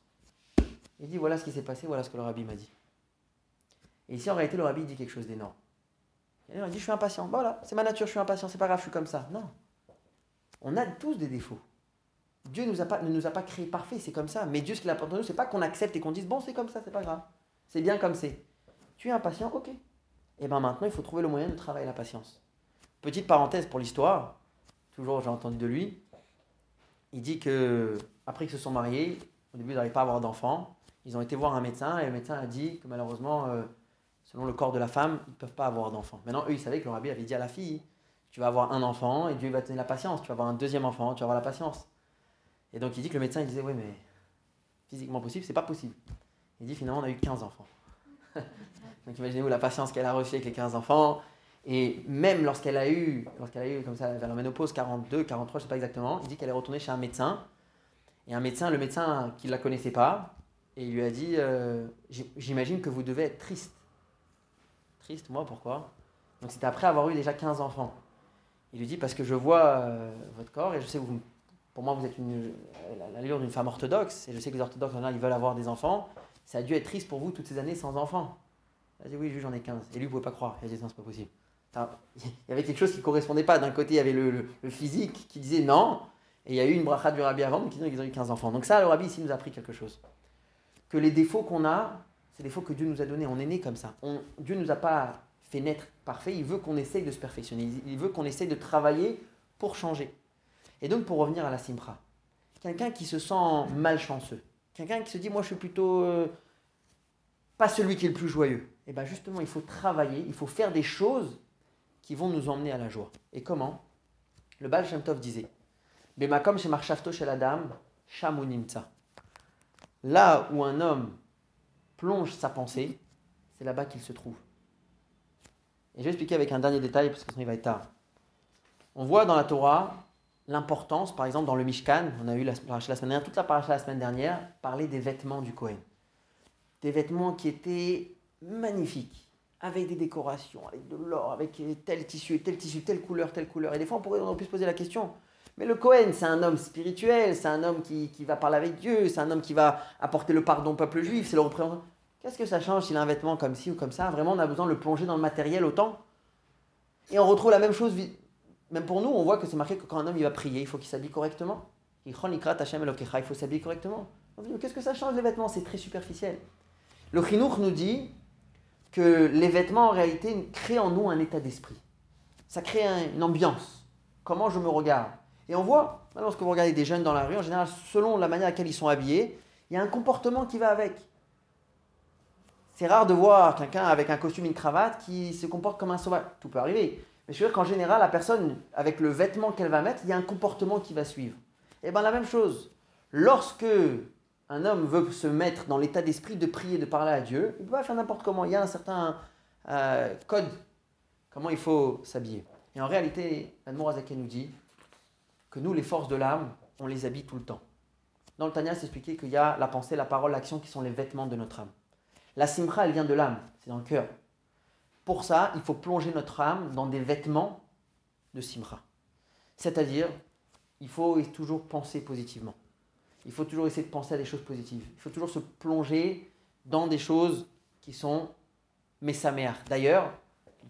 Il dit voilà ce qui s'est passé, voilà ce que le rabbi m'a dit. Et ici, en réalité, le rabbi dit quelque chose d'énorme. Il dit je suis impatient. Voilà, c'est ma nature, je suis impatient, c'est pas grave, je suis comme ça. Non. On a tous des défauts. Dieu a ne nous a pas créés parfaits, c'est comme ça. Mais Dieu, ce qu'il apporte à nous, c'est pas qu'on accepte et qu'on dise bon, c'est comme ça, c'est pas grave. C'est bien comme c'est. Tu es impatient, ok. Et eh bien maintenant, il faut trouver le moyen de travailler la patience. Petite parenthèse pour l'histoire, toujours j'ai entendu de lui. Il dit que après qu'ils se sont mariés, au début ils n'arrivaient pas à avoir d'enfants. Ils ont été voir un médecin et le médecin a dit que malheureusement, euh, selon le corps de la femme, ils ne peuvent pas avoir d'enfants. Maintenant, eux, ils savaient que le rabbi avait dit à la fille Tu vas avoir un enfant et Dieu va te donner la patience. Tu vas avoir un deuxième enfant, tu vas avoir la patience. Et donc il dit que le médecin il disait Oui, mais physiquement possible, c'est pas possible. Il dit finalement on a eu 15 enfants. donc imaginez-vous la patience qu'elle a reçue avec les 15 enfants. Et même lorsqu'elle a eu, lorsqu'elle a eu comme ça vers la ménopause 42, 43, je sais pas exactement, il dit qu'elle est retournée chez un médecin. Et un médecin, le médecin qui ne la connaissait pas, et il lui a dit euh, J'imagine que vous devez être triste. Triste, moi, pourquoi? Donc c'était après avoir eu déjà 15 enfants. Il lui dit Parce que je vois euh, votre corps et je sais que vous pour moi, vous êtes l'allure d'une femme orthodoxe, et je sais que les orthodoxes, ils veulent avoir des enfants. Ça a dû être triste pour vous toutes ces années sans enfants. Il a dit, oui, j'en ai 15. Et lui, ne pouvait pas croire. Il a dit, non, c'est pas possible. il y avait quelque chose qui ne correspondait pas. D'un côté, il y avait le, physique qui disait non, et il y a eu une bracha du rabbi avant, qui disait qu'ils ont eu 15 enfants. Donc ça, le rabbi ici nous a appris quelque chose. Que les défauts qu'on a, c'est des défauts que Dieu nous a donnés. On est né comme ça. Dieu ne nous a pas fait naître parfait. Il veut qu'on essaye de se perfectionner. Il veut qu'on essaye de travailler pour changer. Et donc, pour revenir à la simra, quelqu'un qui se sent malchanceux, quelqu'un qui se dit, moi je suis plutôt euh, pas celui qui est le plus joyeux, et eh bien justement, il faut travailler, il faut faire des choses qui vont nous emmener à la joie. Et comment? Le Baal Shem Tov disait, comme chez Marshafto chez la dame, Shamunimtsa. Là où un homme plonge sa pensée, c'est là-bas qu'il se trouve. Et je vais expliquer avec un dernier détail, parce que sinon il va être tard. On voit dans la Torah l'importance, par exemple, dans le Mishkan, on a eu la, la semaine dernière, toute la paracha la semaine dernière, parler des vêtements du Kohen. Des vêtements qui étaient magnifiques, avec des décorations, avec de l'or, avec tel tissu, tel tissu, telle couleur, telle couleur. Et des fois, on pourrait on se poser la question, mais le Kohen, c'est un homme spirituel, c'est un homme qui, qui, va parler avec Dieu, c'est un homme qui va apporter le pardon au peuple juif, c'est le représentant. Qu'est-ce que ça change s'il a un vêtement comme ci ou comme ça? Vraiment, on a besoin de le plonger dans le matériel autant Et on retrouve la même chose même pour nous, on voit que c'est marqué que quand un homme il va prier, il faut qu'il s'habille correctement. Il faut s'habiller correctement. Qu'est-ce que ça change les vêtements? C'est très superficiel. Le Chinour nous dit que les vêtements en réalité créent en nous un état d'esprit. Ça crée une ambiance. Comment je me regarde? Et on voit, lorsque vous regardez des jeunes dans la rue, en général, selon la manière à laquelle ils sont habillés, il y a un comportement qui va avec. C'est rare de voir quelqu'un avec un costume une cravate qui se comporte comme un sauvage. Tout peut arriver. Mais je veux dire qu'en général, la personne, avec le vêtement qu'elle va mettre, il y a un comportement qui va suivre. Et eh bien la même chose, lorsque un homme veut se mettre dans l'état d'esprit de prier, de parler à Dieu, il ne peut pas faire n'importe comment. Il y a un certain euh, code, comment il faut s'habiller. Et en réalité, Azake nous dit que nous, les forces de l'âme, on les habille tout le temps. Dans le Tanya, c'est expliqué qu'il y a la pensée, la parole, l'action qui sont les vêtements de notre âme. La simcha, elle vient de l'âme, c'est dans le cœur. Pour ça, il faut plonger notre âme dans des vêtements de simra. C'est-à-dire, il faut toujours penser positivement. il faut toujours essayer de penser à des choses positives. Il faut toujours se plonger dans des choses qui sont messamer. D'ailleurs,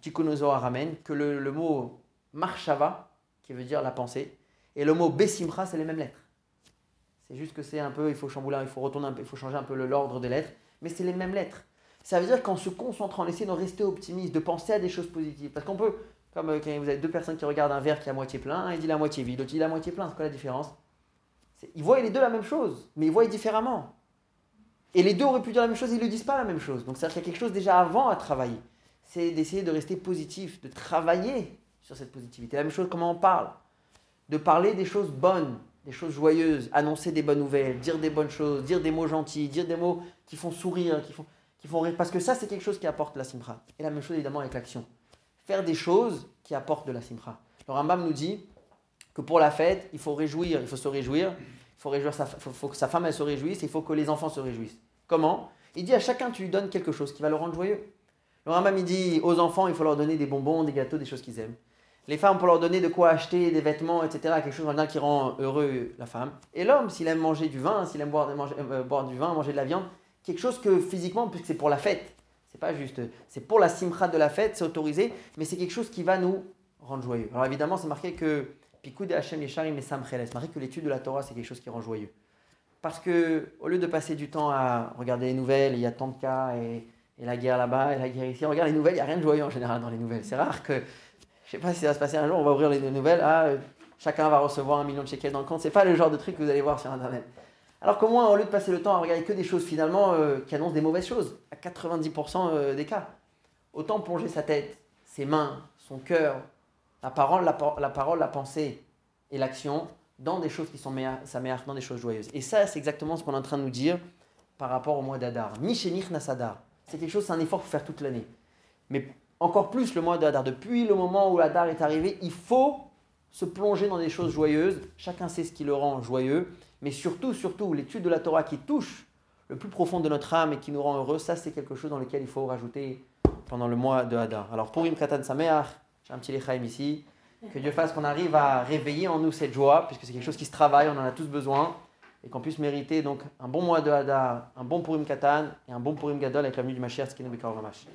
Tikonozoa ramène que le, le mot marshava, qui veut dire la pensée, et le mot besimra, c'est les mêmes lettres. C'est juste que c'est un peu, il faut chambouler, il faut retourner un peu, il faut changer un peu l'ordre des lettres, mais c'est les mêmes lettres. Ça veut dire qu'en se concentrant, en essayant de rester optimiste, de penser à des choses positives, parce qu'on peut, comme euh, quand vous avez deux personnes qui regardent un verre qui est à moitié plein, il dit la moitié vide, l'autre dit la moitié plein, c'est quoi la différence? Ils voient les deux la même chose, mais ils voient différemment. Et les deux auraient pu dire la même chose, ils ne disent pas la même chose. Donc c'est-à-dire y a quelque chose déjà avant à travailler. C'est d'essayer de rester positif, de travailler sur cette positivité. La même chose, comment on parle? De parler des choses bonnes, des choses joyeuses, annoncer des bonnes nouvelles, dire des bonnes choses, dire des mots gentils, dire des mots qui font sourire, qui font, qui font. Parce que ça, c'est quelque chose qui apporte la simra. Et la même chose évidemment avec l'action. Faire des choses qui apportent de la simra. Le Rambam nous dit que pour la fête, il faut réjouir, il faut se réjouir, il faut, réjouir sa, que sa femme elle se réjouisse, il faut que les enfants se réjouissent. Comment? Il dit à chacun, tu lui donnes quelque chose qui va le rendre joyeux. Le Rambam il dit aux enfants, il faut leur donner des bonbons, des gâteaux, des choses qu'ils aiment. Les femmes, pour leur donner de quoi acheter, des vêtements, etc., quelque chose qui rend heureux la femme. Et l'homme, s'il aime manger du vin, s'il aime boire, euh, boire, du vin, manger de la viande, quelque chose que physiquement, puisque c'est pour la fête, c'est pas juste, c'est pour la simcha de la fête, c'est autorisé, mais c'est quelque chose qui va nous rendre joyeux. Alors évidemment, c'est marqué que Pikud Hashem Yesharim et C'est marqué que l'étude de la Torah, c'est quelque chose qui rend joyeux. Parce que au lieu de passer du temps à regarder les nouvelles, il y a tant de cas et, et la guerre là-bas et la guerre ici. On regarde les nouvelles, il n'y a rien de joyeux en général dans les nouvelles. C'est rare que, je sais pas si ça va se passer un jour, on va ouvrir les nouvelles, ah, chacun va recevoir un million de shekels dans le compte. C'est pas le genre de truc que vous allez voir sur Internet. Alors qu'au moins, au lieu de passer le temps à regarder que des choses finalement euh, qui annoncent des mauvaises choses, à 90% euh, des cas, autant plonger sa tête, ses mains, son cœur, la parole, la, pensée et l'action dans des choses qui sont sa dans des choses joyeuses. Et ça, c'est exactement ce qu'on est en train de nous dire par rapport au mois d'Adar. Mishenich Nasadar. C'est quelque chose, c'est un effort pour faire toute l'année. Mais encore plus le mois d'Adar. Depuis le moment où l'Adar est arrivé, il faut se plonger dans des choses joyeuses. Chacun sait ce qui le rend joyeux. Mais surtout, surtout, l'étude de la Torah qui touche le plus profond de notre âme et qui nous rend heureux, ça c'est quelque chose dans lequel il faut rajouter pendant le mois de Hadar. Alors pour Im Katan Sameach, j'ai un petit lechaim ici. Que Dieu fasse qu'on arrive à réveiller en nous cette joie, puisque c'est quelque chose qui se travaille, on en a tous besoin, et qu'on puisse mériter donc un bon mois de Hadar, un bon Purim Katan et un bon Purim Gadol avec la venue du Mashiach Skinu Bekar Mamash.